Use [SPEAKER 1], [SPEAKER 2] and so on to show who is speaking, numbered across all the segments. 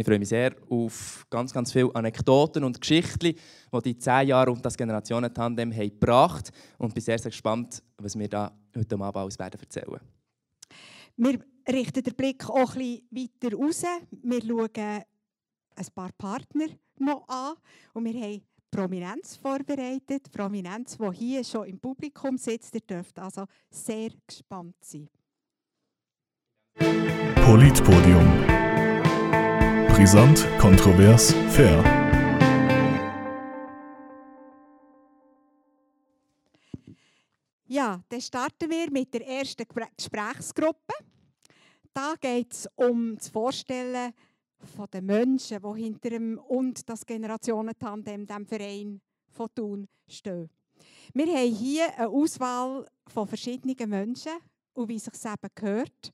[SPEAKER 1] Ich freue mich sehr auf ganz, ganz viele Anekdoten und Geschichten, die die zehn Jahre um das Generationentandem haben gebracht haben. Und bin sehr, sehr gespannt, was wir da heute Abend alles werden erzählen
[SPEAKER 2] Wir richten den Blick auch ein bisschen weiter raus. Wir schauen ein paar Partner noch an und wir haben Prominenz vorbereitet. Prominenz, die hier schon im Publikum sitzt. Ihr dürft also sehr gespannt sein.
[SPEAKER 3] Politpodium. Brisant, kontrovers, fair.
[SPEAKER 2] Ja, dann starten wir mit der ersten Gesprächsgruppe. Da geht es um das Vorstellen von den Menschen, die hinter dem und das Generationentandem, dem Verein von Thun, stehen. Wir haben hier eine Auswahl von verschiedenen Menschen und wie es sich eben gehört,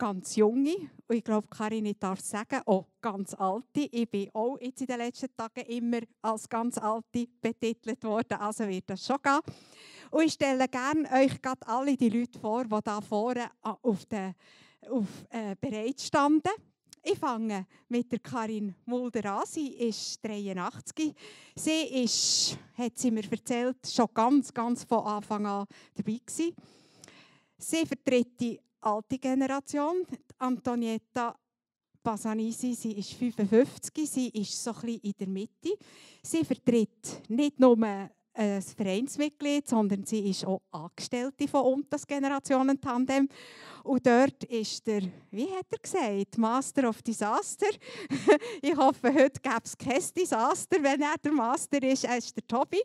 [SPEAKER 2] ganz junge und ich glaube, Karin, ich darf sagen, auch ganz alte. Ich bin auch jetzt in den letzten Tagen immer als ganz alte betitelt worden, also wird das schon gehen. Und ich stelle gerne euch gerade alle die Leute vor, die da vorne auf, den, auf äh, bereit standen. Ich fange mit der Karin Mulder an. Sie ist 83. Sie ist, hat sie mir erzählt, schon ganz, ganz von Anfang an dabei gewesen. Sie vertritt die alte Generation. Antonietta Basanisi, sie ist 55, sie ist so ein bisschen in der Mitte. Sie vertritt nicht nur ein Vereinsmitglied, sondern sie ist auch Angestellte von uns, das Generationentandem. Und dort ist der, wie hat er gesagt, Master of Disaster. ich hoffe, heute gäbe es kein Disaster, wenn er der Master ist. Er ist der Tobi.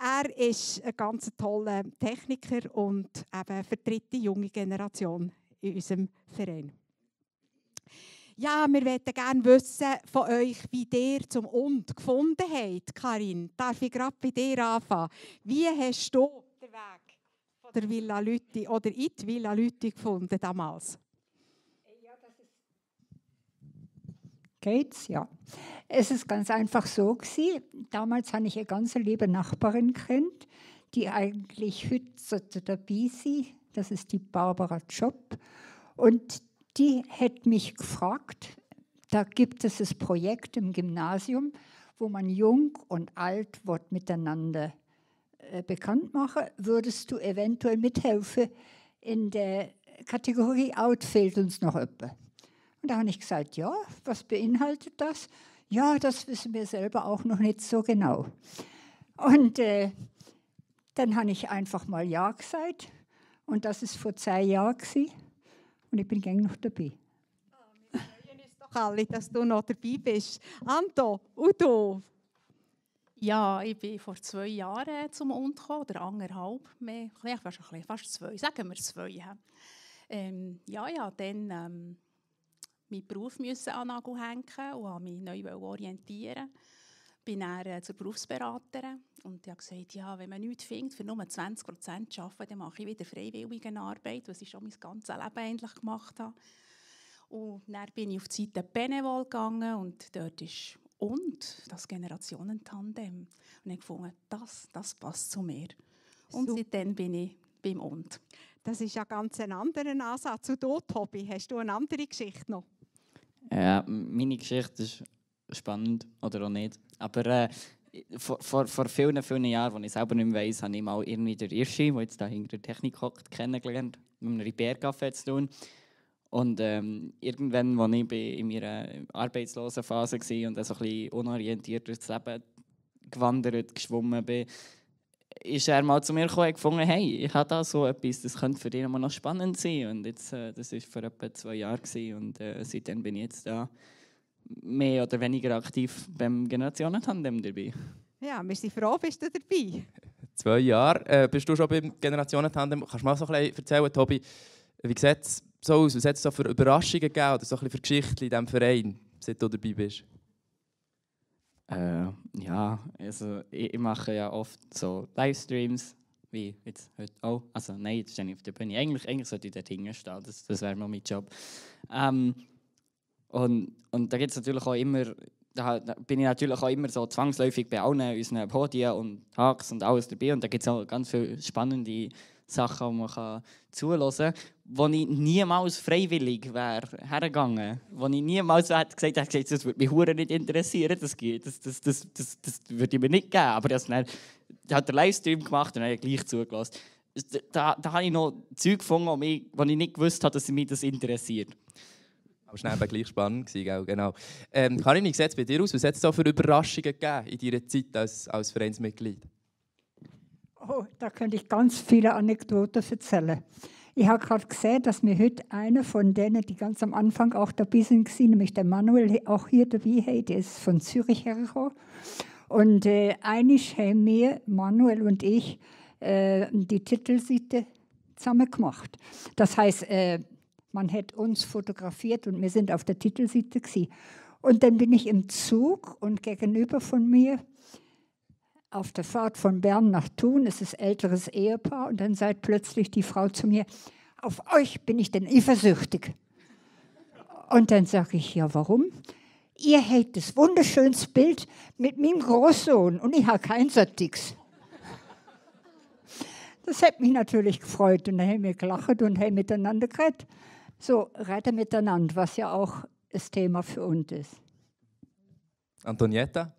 [SPEAKER 2] Er ist ein ganz toller Techniker und eben vertritt die junge Generation in unserem Verein. Ja, wir möchten gerne wissen von euch, wie ihr zum Und gefunden habt. Karin, darf ich gerade bei dir anfangen? Wie hast du den Weg von der Villa Lütti oder in die Villa Lütti gefunden damals?
[SPEAKER 4] Ja, das ist Geht's? Ja. Es ist ganz einfach so gewesen. Damals habe ich eine ganz liebe Nachbarin kennt, die eigentlich heute dabei ist. Das ist die Barbara Job. Und die hat mich gefragt, da gibt es das Projekt im Gymnasium, wo man jung und alt wird miteinander äh, bekannt machen. Würdest du eventuell mithelfen in der Kategorie Out fehlt uns noch etwas? Und da habe ich gesagt, ja, was beinhaltet das? Ja, das wissen wir selber auch noch nicht so genau. Und äh, dann habe ich einfach mal Ja gesagt. Und das ist vor zwei Jahren. Gewesen und ich bin gerne noch dabei.
[SPEAKER 2] Wir freuen uns doch alle, dass du noch dabei bist. Anto, Udo.
[SPEAKER 5] Ja, ich bin vor zwei Jahren zum UNT gekommen, oder anderthalb, mehr, fast, fast zwei, sagen wir zwei. Ähm, ja, ja, dann ähm, meinen Beruf müssen an den Nagel hängen und mich neu orientieren bin dann äh, zur Berufsberaterin und ich habe gesagt, ja, wenn man nichts findet, für nur 20 Prozent zu arbeiten, dann mache ich wieder freiwillige Arbeit, was ich schon mein ganzes Leben eigentlich gemacht habe. Und dann bin ich auf die Seite Benevol gegangen und dort ist und das Generationentandem. Und ich gefunden, das, das passt zu mir. Und so. seitdem bin ich beim Und.
[SPEAKER 2] Das ist ja ganz ein anderer Ansatz. Und du, Tobi, hast du eine andere Geschichte noch?
[SPEAKER 6] Ja, meine Geschichte ist spannend oder auch nicht. Aber äh, vor, vor, vor vielen, vielen Jahren, als ich selber nicht mehr weiss, habe ich mal irgendwie der Irschi, der jetzt da hinter der Technik hockt, kennengelernt, mit einem Repair-Café zu tun. Und ähm, irgendwann, als ich in meiner arbeitslosen Phase war und so ein bisschen unorientiert durchs Leben gewandert, geschwommen bin, ist er mal zu mir gekommen und gefunden, hey, ich habe da so etwas, das könnte für dich noch spannend sein. Und jetzt, äh, das war vor etwa zwei Jahren und äh, seitdem bin ich jetzt da mehr oder weniger aktiv beim Generationentandem dabei.
[SPEAKER 2] Ja, wir sind froh, bist du dabei.
[SPEAKER 1] Zwei Jahre äh, bist du schon beim Generationentandem. Kannst du mal so ein bisschen erzählen, Tobi, wie sieht es so aus? Was hat es so für Überraschungen gegeben oder so ein bisschen für Geschichten in diesem Verein, seit du dabei bist?
[SPEAKER 6] Äh, ja, also ich, ich, mache ja oft so Livestreams, wie jetzt heute auch. Also nein, jetzt stehe ich auf der Bühne. Eigentlich, eigentlich sollte ich dort hingehen, das, das wäre mal mein Job. Ähm, und, und da gibt es natürlich auch immer, da, bin ich natürlich auch immer so zwangsläufig bei allen unseren Podien und Talks und alles dabei. Und da gibt es auch ganz viele spannende Sachen, die man kann zuhören kann, wo ich niemals freiwillig wäre hergegangen. Wo ich niemals hätte gesagt hätte, das würde mich hure nicht interessieren, das, das, das, das, das, das würde ich mir nicht geben. Aber das dann, hat der Livestream gemacht und dann gleich zugelassen. Da, da habe ich noch Zeug gefunden, wo ich nicht gewusst habe, dass mich das interessiert.
[SPEAKER 1] Aber es war gleich spannend. Gewesen, genau. Ähm, Karin, wie sieht es bei dir aus? Was hat es da für Überraschungen gegeben in deiner Zeit als, als Vereinsmitglied?
[SPEAKER 4] Oh, da könnte ich ganz viele Anekdoten erzählen. Ich habe gerade gesehen, dass mir heute einer von denen, die ganz am Anfang auch dabei sind, nämlich der Manuel, auch hier dabei hat, der ist von Zürich hergekommen. Und äh, einig haben wir, Manuel und ich, äh, die Titelseite zusammen gemacht. Das heißt, äh, man hat uns fotografiert und wir sind auf der Titelseite gewesen. Und dann bin ich im Zug und gegenüber von mir auf der Fahrt von Bern nach Thun, es ist ein älteres Ehepaar, und dann sagt plötzlich die Frau zu mir, auf euch bin ich denn eifersüchtig. Und dann sage ich, ja, warum? Ihr habt das wunderschönste Bild mit meinem Großsohn und ich habe kein solches. Das hat mich natürlich gefreut und dann haben wir gelacht und haben miteinander geredet. So, reden miteinander, was ja auch das Thema für uns ist.
[SPEAKER 1] Antonietta?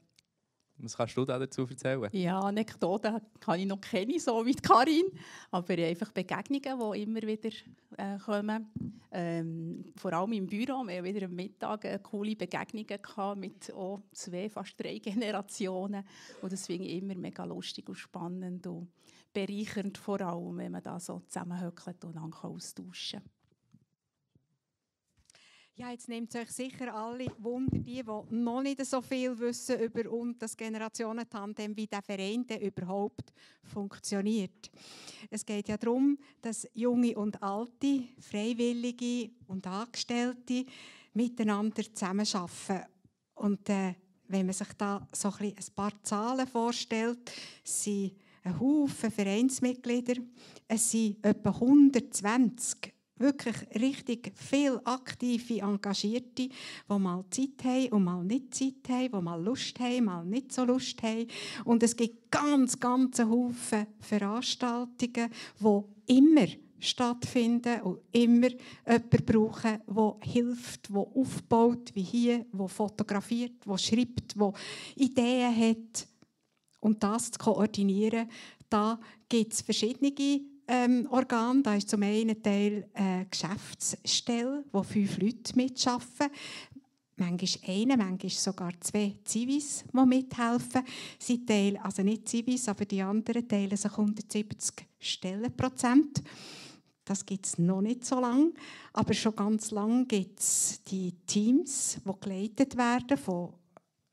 [SPEAKER 1] Was kannst du dazu erzählen?
[SPEAKER 5] Ja, Anekdoten kann ich noch keine, so wie Karin. Aber einfach Begegnungen, die immer wieder äh, kommen. Ähm, vor allem im Büro. Wir haben wieder am Mittag äh, coole Begegnungen gehabt mit oh, zwei, fast drei Generationen. Und das finde ich immer mega lustig und spannend und bereichernd, vor allem, wenn man da so zusammenhöckelt und dann austauschen kann.
[SPEAKER 2] Ja, jetzt nehmt euch sicher alle Wunder, die, die noch nicht so viel wissen über und das Generationentandem, wie der Verein denn überhaupt funktioniert. Es geht ja darum, dass junge und alte, Freiwillige und Angestellte miteinander zusammenarbeiten. Und äh, wenn man sich da so ein, ein paar Zahlen vorstellt, sind ein Haufen Vereinsmitglieder, es sind etwa 120 wirklich richtig viel aktive, engagierte, die mal Zeit haben und mal nicht Zeit haben, die mal Lust haben, mal nicht so Lust haben. Und es gibt ganz, ganz Haufen Veranstaltungen, die immer stattfinden und immer jemanden brauchen, der hilft, der aufbaut, wie hier, der fotografiert, der schreibt, der Ideen hat. Und das zu koordinieren, da gibt es verschiedene ähm, Organ. Da ist zum einen Teil eine Geschäftsstelle, wo fünf Leute mitarbeiten. Manchmal eine, manchmal sogar zwei Zivis, die mithelfen. Sie teilen, also nicht Zivis, aber die anderen teilen sich 170 Stellenprozent. Das gibt es noch nicht so lange, aber schon ganz lange gibt es die Teams, die geleitet werden von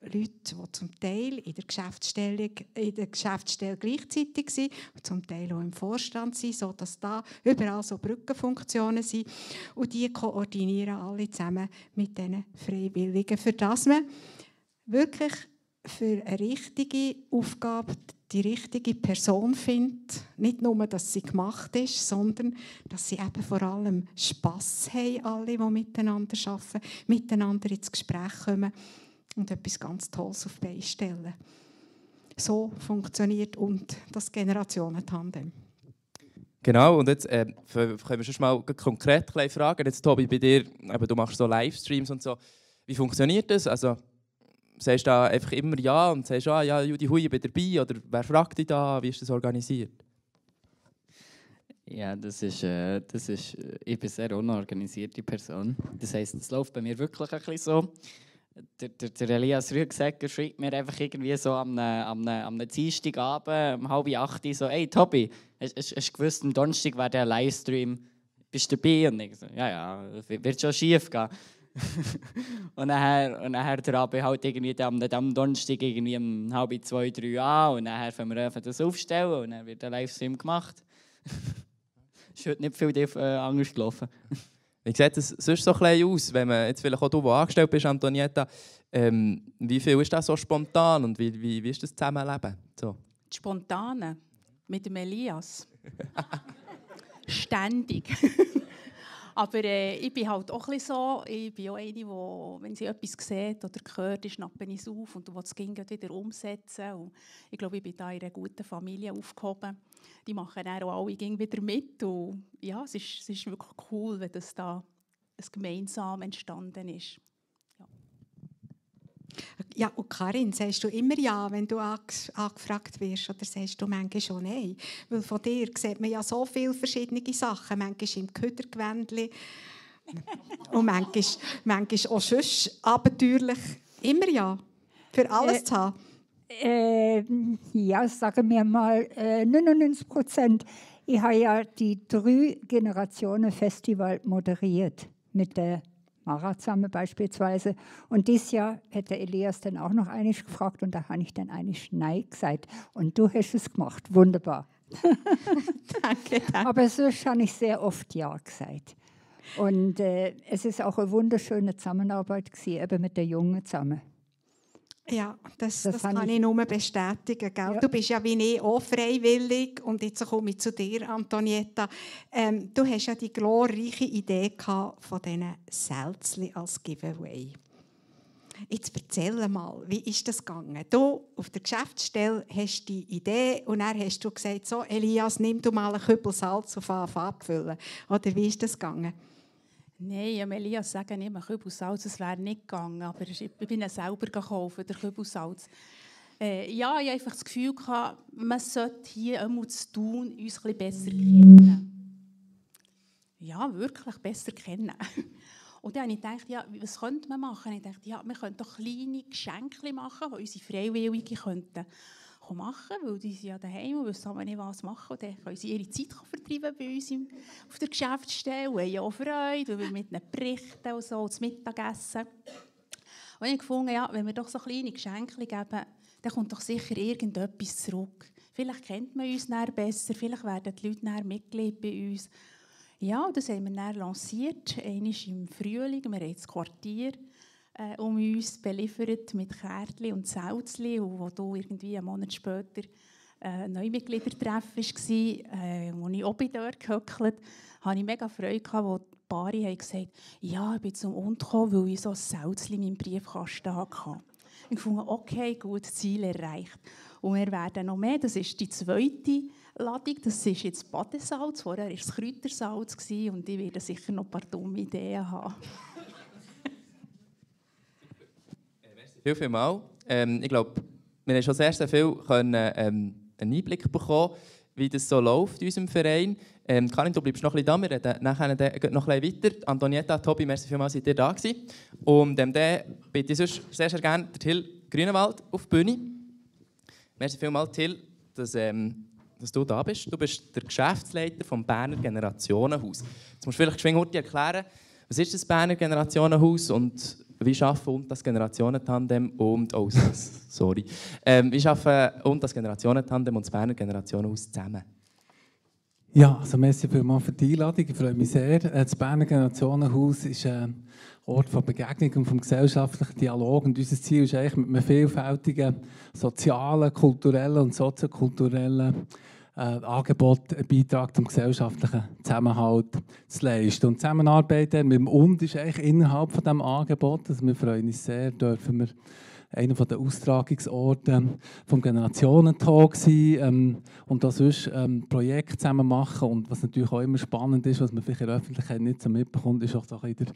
[SPEAKER 2] Leute, die zum Teil in der Geschäftsstelle, in der Geschäftsstelle gleichzeitig sind und zum Teil auch im Vorstand sind, sodass da überall so Brückenfunktionen sind. Und die koordinieren alle zusammen mit diesen Freiwilligen, für das man wirklich für eine richtige Aufgabe die richtige Person findet. Nicht nur, dass sie gemacht ist, sondern dass sie eben vor allem Spass haben, alle, die miteinander arbeiten, miteinander ins Gespräch kommen und etwas ganz Tolles auf die Beine stellen. So funktioniert und das Generationentandem.
[SPEAKER 1] Genau, und jetzt äh, können wir schon mal konkret fragen. Jetzt, Tobi, bei dir, eben, du machst so Livestreams und so. Wie funktioniert das? Also, sagst du da einfach immer Ja und sagst, ah, ja, Judy Hui, ich bin dabei? Oder wer fragt dich da? Wie ist das organisiert?
[SPEAKER 6] Ja, das ist, äh, das ist, äh, ich bin eine sehr unorganisierte Person. Das heisst, es läuft bei mir wirklich ein bisschen so der, der, Elias Rüegsäcker schreibt mir einfach irgendwie so am, am, am Dienstagabend um halb acht so «Hey Tobi, hast, hast, hast du gewusst, am Donnerstag wäre der Livestream, bist du dabei?» Und ich so «Ja, ja, wird schon schief gehen.» und nachher, und nachher der Abend halt irgendwie am, am Donnerstag irgendwie um halb zwei, drei an und nachher fangen wir das aufstellen und dann wird der Livestream gemacht. ist heute nicht viel äh, anders gelaufen.
[SPEAKER 1] Wie sieht es sonst so ein aus, wenn man jetzt vielleicht auch du, wo angestellt bist, Antonietta, ähm, wie viel ist das so spontan und wie, wie, wie ist das Zusammenleben? So.
[SPEAKER 5] Spontane mit dem Elias. Ständig. Aber äh, ich bin halt auch ein so, ich bin auch eine, die, wenn sie etwas sieht oder hört, schnappe ich es auf und will es wieder umsetzen. Und ich glaube, ich bin da in einer guten Familie aufgehoben. Die machen dann auch alle wieder mit. Und ja, es ist, es ist wirklich cool, wenn das da ein gemeinsam entstanden ist.
[SPEAKER 2] Ja, und Karin, sagst du immer ja, wenn du angefragt wirst, oder sagst du manchmal schon nein? Weil von dir sieht man ja so viele verschiedene Sachen, manchmal im Ködergewändchen und manchmal, manchmal auch sonst abenteuerlich. Immer ja, für alles äh, zu haben.
[SPEAKER 4] Äh, ja, sagen wir mal äh, 99 Prozent. Ich habe ja die drei Generationen Festival moderiert mit der Mara zusammen beispielsweise. Und dieses Jahr hätte Elias dann auch noch einiges gefragt und da habe ich dann eigentlich Nein gesagt. Und du hast es gemacht. Wunderbar.
[SPEAKER 2] danke, danke.
[SPEAKER 4] Aber sonst habe ich sehr oft Ja gesagt. Und äh, es ist auch eine wunderschöne Zusammenarbeit gewesen, eben mit den Jungen zusammen.
[SPEAKER 2] Ja, das, das, das kann ich, ich nur bestätigen. Gell? Ja. Du bist ja wie ich auch freiwillig und jetzt komme ich zu dir, Antonietta. Ähm, du hast ja die glorreiche Idee von diesen Selzli als Giveaway. Jetzt erzähl mal, wie ist das gegangen? Du auf der Geschäftsstelle hast die Idee und dann hast du gesagt, so Elias, nimm du mal einen Kübel Salz auf abfüllen. Oder wie ist das gegangen?
[SPEAKER 5] Nein, Elias sagen immer Kübelsalz, es wäre nicht gegangen, aber ich bin selber gekauft, der Kübelsalz. Äh, ja, ich hatte einfach das Gefühl, gehabt, man sollte hier einmal zu tun, uns ein besser kennen. Ja, wirklich besser kennen. Und dann habe ich gedacht, ja, was könnte man machen? Ich dachte, ja, wir könnten doch kleine Geschenke machen, die unsere Freiwilligen könnten machen weil die sind ja daheim und wissen aber nicht, was machen. Und dann können sie ihre Zeit vertreiben bei uns auf der Geschäftsstelle und haben auch Freude, weil wir mit ihnen berichten und so, das Mittagessen. Und ich gefunden, ja, wenn wir doch so kleine Geschenke geben, dann kommt doch sicher irgendetwas zurück. Vielleicht kennt man uns näher besser, vielleicht werden die Leute näher Mitglied bei uns. Ja, das haben wir dann lanciert, einmal im Frühling, wir haben das Quartier äh, um uns beliefert mit Kärtchen und Selzli, und wo du irgendwie einen Monat später äh, Neumitgliedertreff war, äh, wo ich oben dort gehöckelt hatte ich mega Freude, wo die Paare gesagt ja, ich bin zum Und gekommen, weil ich so ein Selzli in meinem Briefkasten hatte. Ich fand, okay, gut, Ziel erreicht. Und wir werden noch mehr, das ist die zweite Ladung, das ist jetzt Badesalz, vorher war es Kräutersalz und ich werde sicher noch ein paar dumme Ideen haben.
[SPEAKER 1] Viel, viel mal. Ähm, ich glaube, wir haben schon sehr, sehr viel können, ähm, einen Einblick bekommen, wie das so läuft in unserem Verein. Ähm, Karin, du bleibst noch ein bisschen da, wir reden nachher noch ein bisschen weiter. Antonietta, Tobi, merci vielmals, seid ihr da gewesen. Und ähm, dann bitte ich sonst sehr, sehr gerne Till Grünewald auf die Bühne. Merci vielmals, Till, dass, ähm, dass du da bist. Du bist der Geschäftsleiter vom Berner Generationenhaus. Jetzt musst du vielleicht geschwind erklären, was ist das Berner Generationenhaus und wie schaffen das Generationentandem und oh, sorry, ähm, wie schaffen und das Generationentandem und das Berner Generationenhaus zusammen?
[SPEAKER 7] Ja, also merci für die Einladung. Ich freue mich sehr. Äh, das Berner Generationenhaus ist ein Ort von Begegnung und vom gesellschaftlichen Dialog. Und unser Ziel ist eigentlich mit einem vielfältigen sozialen, kulturellen und soziokulturellen äh, Angebot einen Beitrag zum gesellschaftlichen Zusammenhalt zu leisten. Und Zusammenarbeit mit dem UND ist eigentlich innerhalb von diesem Angebot. Also wir freuen uns sehr, dürfen wir einer der Austragungsorte vom Generationentalk sein ähm, und da sonst ähm, Projekte zusammen machen. Und was natürlich auch immer spannend ist, was man vielleicht in der Öffentlichkeit nicht so mitbekommt, ist auch so der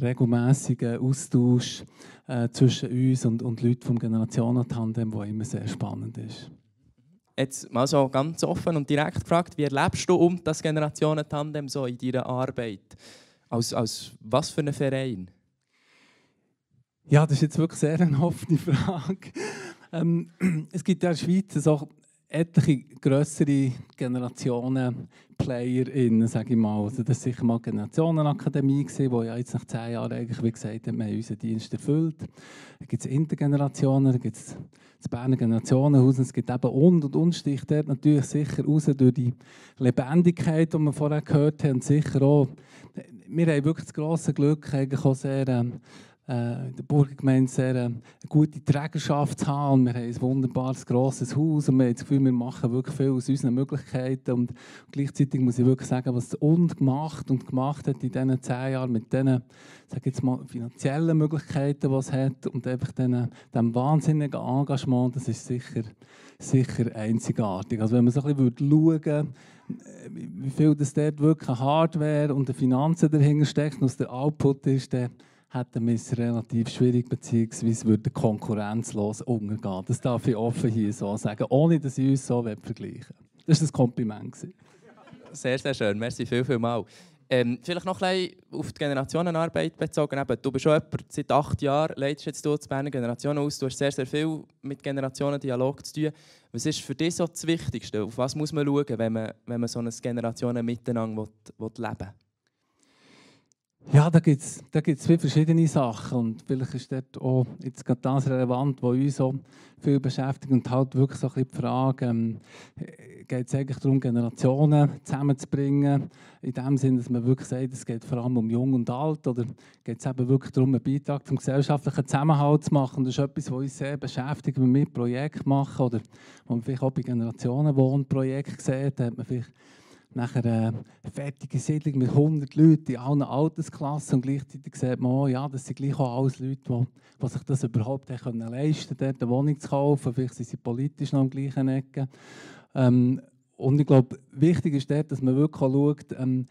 [SPEAKER 7] regelmäßige Austausch äh, zwischen uns und, und Leuten vom Generationentandem, der immer sehr spannend ist.
[SPEAKER 1] Jetzt mal so ganz offen und direkt gefragt, wie erlebst du um das Generationentandem so in deiner Arbeit? Als, als was für einen Verein?
[SPEAKER 7] Ja, das ist jetzt wirklich sehr eine offene Frage. Ähm, es gibt ja in der Schweiz so etliche größere Generationen PlayerInnen, sage ich mal. Also das war sicher mal die Generationenakademie, die ja jetzt nach zehn Jahren eigentlich, wie gesagt, haben wir unseren Dienst erfüllt. Da gibt es Intergenerationen, da gibt es das Berner Generationenhaus, es gibt eben und und und sticht dort natürlich sicher raus durch die Lebendigkeit, die wir vorher gehört haben, und sicher auch, wir haben wirklich das grosse Glück, eigentlich auch sehr ähm, äh, in der Burgergemeinde sehr äh, eine gute Trägerschaft zu haben. Und wir haben ein wunderbares, grosses Haus und wir haben das Gefühl, wir machen wirklich viel aus unseren Möglichkeiten. Und gleichzeitig muss ich wirklich sagen, was Und gemacht und gemacht hat in diesen zehn Jahren mit diesen finanziellen Möglichkeiten, die es hat und einfach diesem wahnsinnigen Engagement, das ist sicher, sicher einzigartig. Also wenn man so ein bisschen schauen würde, wie viel das dort wirklich Hardware und Finanzen dahinter steckt und was der Output ist, dann hätten wir es relativ schwierig, beziehungsweise würde konkurrenzlos untergehen. Das darf ich offen hier so sagen, ohne dass ich uns so vergleichen. Das war ein Kompliment.
[SPEAKER 1] Sehr, sehr schön. Merci viel, viel mal. Ähm, vielleicht noch ein auf die Generationenarbeit bezogen. Eben, du bist schon jemand, seit acht Jahren leitest jetzt du die Berner Generation aus. Du hast sehr, sehr viel mit Generationendialog zu tun. Was ist für dich so das Wichtigste? Auf was muss man schauen, wenn man, wenn man so eine Generationen miteinander leben will?
[SPEAKER 7] Ja, da gibt es da gibt's viele verschiedene Sachen und vielleicht ist dort auch jetzt gerade das relevant, was uns so viel beschäftigt und halt wirklich so ein bisschen die Frage, ähm, geht es eigentlich darum, Generationen zusammenzubringen, in dem Sinne, dass man wirklich sagt, es geht vor allem um Jung und Alt oder geht es eben wirklich darum, einen Beitrag zum gesellschaftlichen Zusammenhalt zu machen. Das ist etwas, was uns sehr beschäftigt, wenn wir Projekte machen oder wo man vielleicht auch bei Generationenwohnprojekten sieht, da hat man vielleicht nachher eine fertige Siedlung mit 100 Leuten in allen Altersklassen und gleichzeitig sieht man, auch, ja, das sind gleich auch alles Leute, die, die sich das überhaupt können leisten können, dort eine Wohnung zu kaufen. Vielleicht sind sie politisch noch am gleichen Ecke. Ähm, und ich glaube, wichtig ist dort, dass man wirklich schaut, ähm,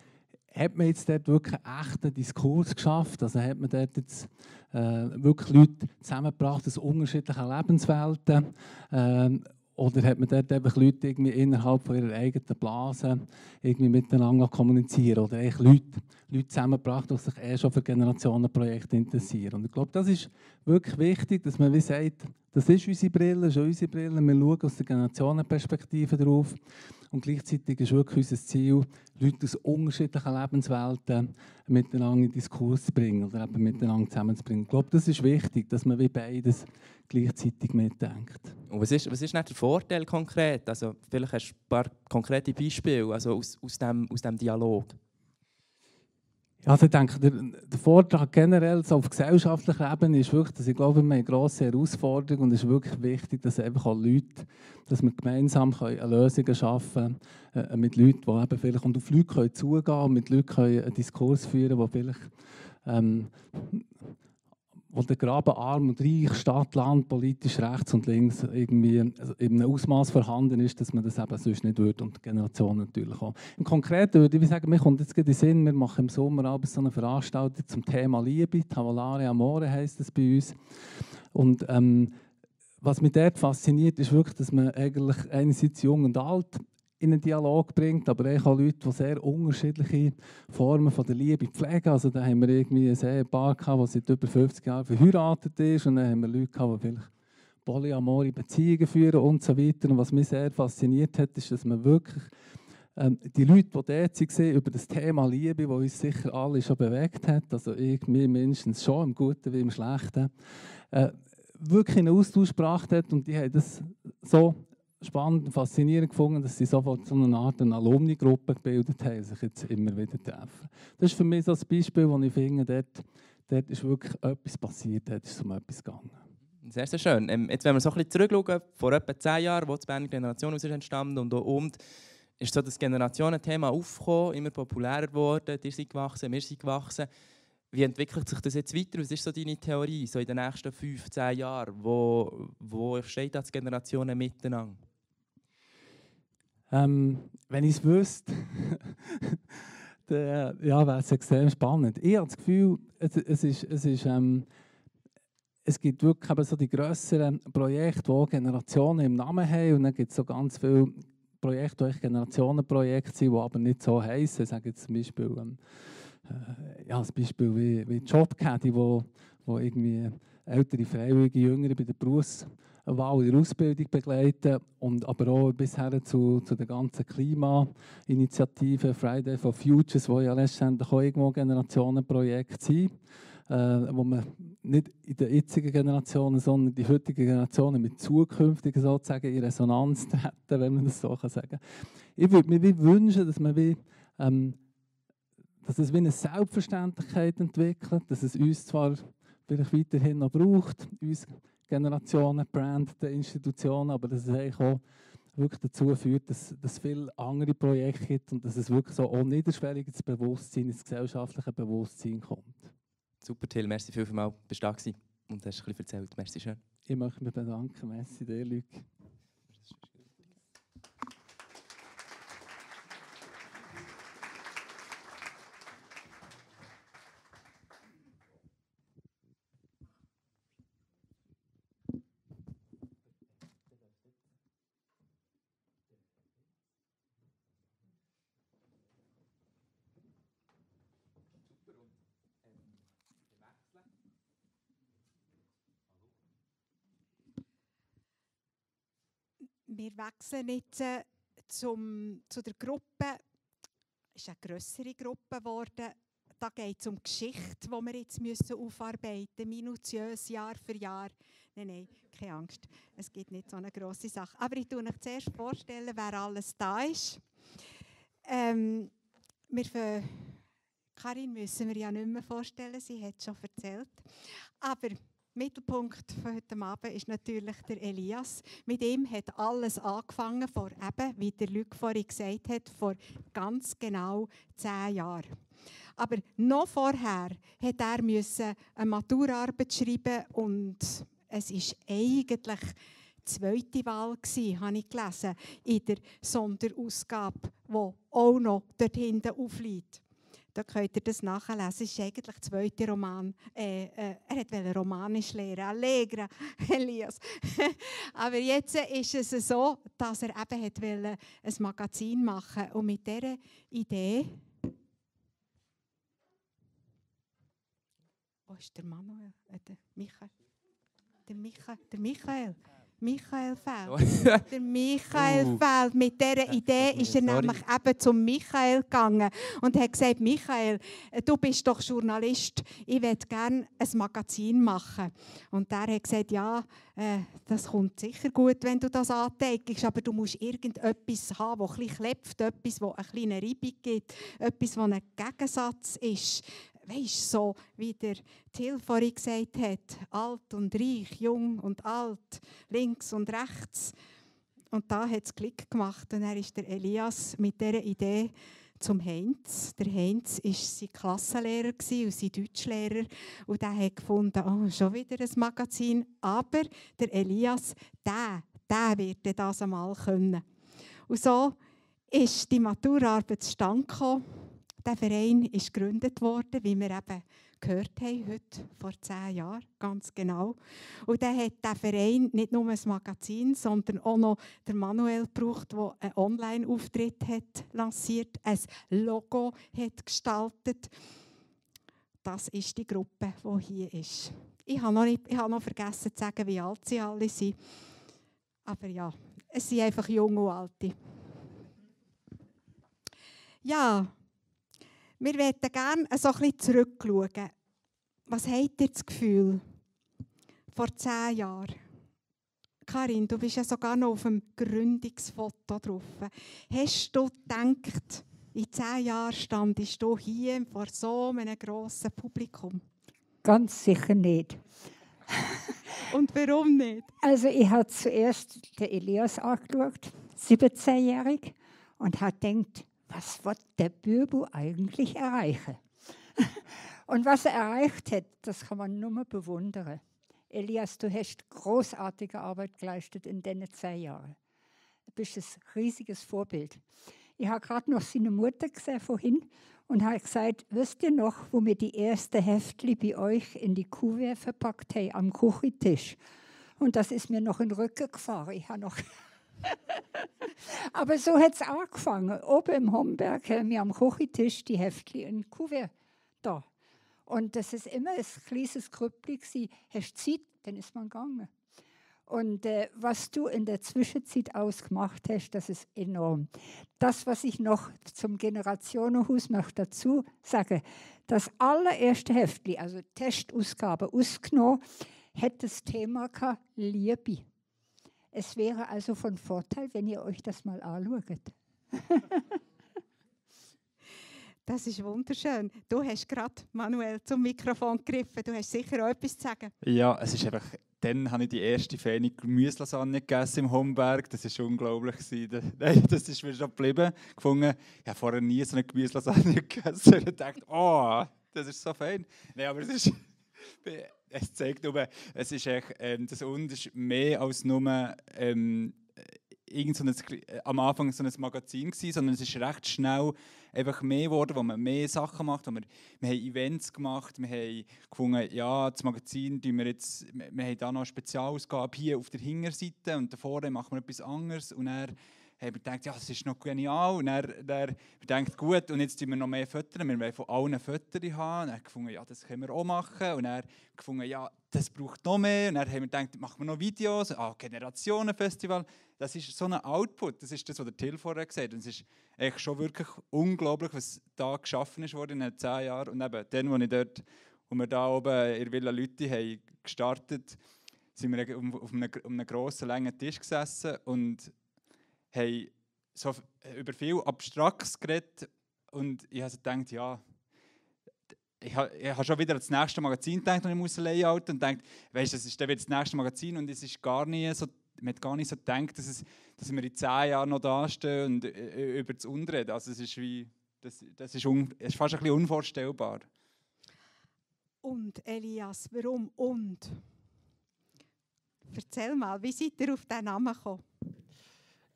[SPEAKER 7] hat man jetzt dort wirklich einen echten Diskurs geschafft? Also hat man dort jetzt äh, wirklich Leute zusammengebracht aus unterschiedlichen Lebenswelten? Äh, oder hat man dort einfach Leute irgendwie innerhalb von ihrer eigenen Blase irgendwie miteinander kommunizieren? Oder eigentlich Leute, Leute zusammengebracht, die sich eh schon für Generationenprojekte interessieren? Und ich glaube, das ist wirklich wichtig, dass man wie sagt, das ist unsere Brille, ist unsere Brille, wir schauen aus der Generationenperspektive drauf. Und gleichzeitig ist wirklich unser Ziel, Leute aus unterschiedlichen Lebenswelten miteinander in Diskurs zu bringen oder eben miteinander zusammenzubringen. Ich glaube, das ist wichtig, dass man wie beides gleichzeitig mitdenkt.
[SPEAKER 1] Und was ist, was ist der Vorteil konkret? Also vielleicht hast du ein paar konkrete Beispiele also aus, aus, dem, aus dem Dialog.
[SPEAKER 7] Also ich denke, der, der Vortrag generell so auf gesellschaftlicher Ebene ist wirklich, dass ich glaube, wir haben eine grosse Herausforderung und es ist wirklich wichtig, dass einfach auch Leute, dass wir gemeinsam können Lösungen schaffen können, äh, mit Leuten, die eben vielleicht und auf Leute können zugehen können, mit Leuten können einen Diskurs führen, die vielleicht ähm, wo der Graben arm und reich, Stadt, Land, politisch rechts und links irgendwie also in einem Ausmaß vorhanden ist, dass man das eben sonst nicht würde und die Generationen natürlich auch. Im Konkreten würde ich sagen, mir kommt jetzt gerade in Sinn, wir machen im Sommer abends so eine Veranstaltung zum Thema Liebe, Tavolare Amore heisst das bei uns. Und ähm, was mich dort fasziniert, ist wirklich, dass man eigentlich einerseits jung und alt in einen Dialog bringt, aber auch Leute, die sehr unterschiedliche Formen von der Liebe pflegen. Also da haben wir irgendwie ein Ehepaar gehabt, das seit über 50 Jahren verheiratet ist und dann haben wir Leute gehabt, die vielleicht polyamore Beziehungen führen und so weiter. Und was mich sehr fasziniert hat, ist, dass man wirklich ähm, die Leute, die dort waren, über das Thema Liebe, das uns sicher alle schon bewegt hat, also ich, mir mindestens schon, im Guten wie im Schlechten, äh, wirklich einen Austausch gebracht hat und die haben das so spannend und faszinierend gefunden, dass sie sofort so eine Art Alumni-Gruppe gebildet haben, sich jetzt immer wieder treffen. Das ist für mich so ein Beispiel, wo ich finde, dort, dort ist wirklich etwas passiert, dort ist es um etwas gegangen.
[SPEAKER 1] Sehr, sehr schön. Ähm, jetzt, wenn wir so ein bisschen zurückschauen, vor etwa zehn Jahren, wo die Berner Generation ist entstanden und auch und, ist so das Generationenthema aufgekommen, immer populärer geworden, ihr seid gewachsen, wir sind gewachsen. Wie entwickelt sich das jetzt weiter? Was ist so deine Theorie, so in den nächsten fünf, zehn Jahren? Wo, wo steht das Generationen miteinander?
[SPEAKER 7] Ähm, wenn ich es wüsste, dann ja, wäre es extrem spannend. Ich habe das Gefühl, es, es, ist, es, ist, ähm, es gibt wirklich eben so die grösseren Projekte, die Generationen im Namen haben. Und dann gibt es so ganz viele Projekte, die Generationenprojekte sind, die aber nicht so heißen. Ich sage jetzt zum Beispiel, ähm, äh, ja, ein Beispiel wie, wie Jobcaddy, wo, wo irgendwie ältere Freiwillige, Jüngere bei der Berufs Wahl in der Ausbildung begleiten und aber auch bisher zu, zu der ganzen Klimainitiative Friday for Futures, wo ja letztendlich auch irgendwo Generationenprojekte sind, äh, wo man nicht in den jetzigen Generationen, sondern die heutigen Generationen mit zukünftigen sozusagen in Resonanz treten, wenn man das so kann sagen Ich würde mir wünschen, dass man wie, ähm, dass es wie eine Selbstverständlichkeit entwickelt, dass es uns zwar vielleicht weiterhin noch braucht, uns Generationen, Brand, Institutionen, aber dass es eigentlich auch wirklich dazu führt, dass es viele andere Projekte gibt und dass es wirklich so auch niederschwellig ins Bewusstsein, ins gesellschaftliche Bewusstsein kommt.
[SPEAKER 1] Super, Till, merci vielmals, bist du da und hast ein bisschen erzählt. Merci schön.
[SPEAKER 7] Ich möchte mich bedanken. Merci dir, Luc.
[SPEAKER 2] Wir wechseln jetzt äh, zum, zu der Gruppe. Es ist eine größere Gruppe geworden. Da geht es um Geschichte, die wir jetzt müssen aufarbeiten müssen, minutiös, Jahr für Jahr. Nein, nein, keine Angst. Es gibt nicht so eine grosse Sache. Aber ich tue euch zuerst vorstellen, wer alles da ist. Ähm, wir für Karin müssen wir ja nicht mehr vorstellen, sie hat es schon erzählt. Aber Mittelpunkt von heute Abend ist natürlich der Elias. Mit ihm hat alles angefangen vor eben, wie der Luc vorhin gesagt hat, vor ganz genau zehn Jahren. Aber noch vorher hat er eine Maturarbeit schreiben und es ist eigentlich die zweite Wahl gewesen, habe ich gelesen, in der Sonderausgabe, die auch noch dort hinten aufliegt. Da könnt ihr das nachlesen. Es ist eigentlich der zweite Roman. Äh, äh, er wollte Romanisch lernen, Allegra, Elias. Aber jetzt ist es so, dass er eben hat ein Magazin machen Und mit dieser Idee. Wo ist der Manuel? Äh, der Michael? Der Michael? Der Michael? Michael Feld. der Michael uh. Feld. Mit dieser Idee ist er Sorry. nämlich eben zum Michael gegangen und hat gesagt, Michael, du bist doch Journalist, ich würde gerne ein Magazin machen. Und der hat gesagt, ja, äh, das kommt sicher gut, wenn du das andeckst, aber du musst irgendetwas haben, das ein bisschen klebt, etwas, das eine kleine Reibung gibt, etwas, das ein Gegensatz ist weißt so wie der Till vorhin gesagt hat, alt und reich, jung und alt, links und rechts. Und da hat es Klick gemacht und er ist der Elias mit dieser Idee zum Heinz. Der Heinz war sein Klassenlehrer und sein Deutschlehrer und der hat gefunden, oh, schon wieder ein Magazin. Aber der Elias, der, der wird das einmal können. Und so ist die Maturarbeit zustande gekommen. Der Verein ist gegründet worden, wie wir eben gehört haben, heute vor zehn Jahren, ganz genau. Und dann hat der Verein nicht nur ein Magazin, sondern auch noch der Manuel gebraucht, der einen Online-Auftritt hat lanciert, ein Logo hat gestaltet. Das ist die Gruppe, die hier ist. Ich habe noch, nicht, ich habe noch vergessen zu sagen, wie alt sie alle sind. Aber ja, es sind einfach junge und alte. Ja, wir möchten gerne so ein bisschen zurückschauen. Was habt ihr das Gefühl? Vor zehn Jahren. Karin, du bist ja sogar noch auf dem Gründungsfoto drauf. Hast du gedacht, in zehn Jahren standest du hier vor so einem grossen Publikum?
[SPEAKER 4] Ganz sicher nicht.
[SPEAKER 2] Und warum nicht?
[SPEAKER 4] Also ich habe zuerst den Elias angeschaut, 17-jährig, und habe gedacht, was wird der Bürbu eigentlich erreichen? Und was er erreicht hat, das kann man nur bewundern. Elias, du hast großartige Arbeit geleistet in diesen zwei Jahren. Du bist ein riesiges Vorbild. Ich habe gerade noch seine Mutter gesehen vorhin und habe gesagt, wisst ihr noch, wo wir die erste Heftli bei euch in die Kuhwehr verpackt haben, am Küchentisch? Und das ist mir noch in den Rücken gefahren. Ich habe noch Aber so hat es angefangen. Oben im Homberg haben wir am Kochitisch die Heftchen in Kuvert da. Und das ist immer ein kleines Krüppli. Hast du Zeit, dann ist man gegangen. Und äh, was du in der Zwischenzeit ausgemacht hast, das ist enorm. Das, was ich noch zum Generationenhaus noch dazu sage, das allererste Heftli, also Testausgabe ausgenommen, hat das Thema Liebe. Es wäre also von Vorteil, wenn ihr euch das mal anschaut.
[SPEAKER 2] Das ist wunderschön. Du hast gerade, Manuel, zum Mikrofon gegriffen. Du hast sicher auch etwas zu sagen.
[SPEAKER 8] Ja, es ist einfach, dann habe ich die erste feine Gemüselasagne gegessen im Homberg. Das war unglaublich. Nein, das ist mir schon geblieben. Gefunden, ich habe vorher nie so eine Gemüselasagne gegessen. Und dachte, oh, das ist so fein. Nein, aber es ist... Es zeigt nur, es ist echt, ähm, das Und ist mehr als nur ähm, irgend so ein, äh, am Anfang so ein Magazin gewesen, sondern es ist recht schnell einfach mehr geworden, wo man mehr Sachen macht. Wo wir, wir haben Events gemacht, wir haben gefunden, ja, das Magazin, wir, jetzt, wir, wir haben da noch eine Spezialausgabe hier auf der Hinterseite und davor machen wir etwas anderes und dann haben wir gedacht, ja, das ist noch genial. Und dann, dann wir denkt gut, und jetzt tun wir noch mehr Fotos. Wir wollen von allen Fotos haben. Und dann haben gefunden, ja, das können wir auch machen. Und dann gefunden, ja, das braucht noch mehr. Und dann haben wir gedacht, machen wir noch Videos. Ah, Generationenfestival. Das ist so ein Output. Das ist das, was der Till vorher gesagt hat. Und es ist echt schon wirklich unglaublich, was da geschaffen ist worden in den zehn Jahren. Und eben, dann, als ich dort, wo wir da oben in Villa Lütti haben gestartet, sind wir auf einem, auf einem grossen, langen Tisch gesessen und haben so über viel Abstraktes geredet und ich habe gedacht, ja, ich habe, ich habe schon wieder das nächste Magazin gedacht und ich muss Layout und denkt, weißt, das ist dann wieder das nächste Magazin und es ist gar nicht so, man hat gar nicht so gedacht, dass, es, dass wir in zehn Jahren noch dastehen und äh, über das Unreden. Also es ist wie, das, das ist, un, ist fast ein bisschen unvorstellbar.
[SPEAKER 2] Und Elias, warum und? Erzähl mal, wie seid ihr auf diesen Namen gekommen?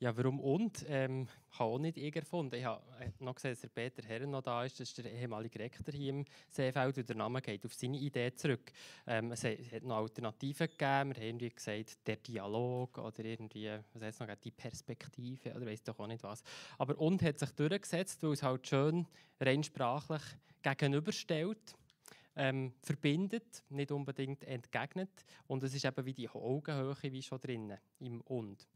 [SPEAKER 9] Ja, warum und? Ähm, ich habe auch nicht ich erfunden. Ich habe äh, noch gesehen, dass der Peter Herren noch da ist. Das ist der ehemalige Rektor hier im Seefeld. Und der Name geht auf seine Idee zurück. Ähm, es hat noch Alternativen gegeben. Wir haben irgendwie gesagt, der Dialog oder irgendwie, was heißt noch, die Perspektive oder weiß doch auch nicht was. Aber und hat sich durchgesetzt, weil es halt schön rein sprachlich gegenüberstellt. Ähm, verbindet, nicht unbedingt entgegnet. Und es ist eben wie die Augenhöhe wie schon drinnen im Und.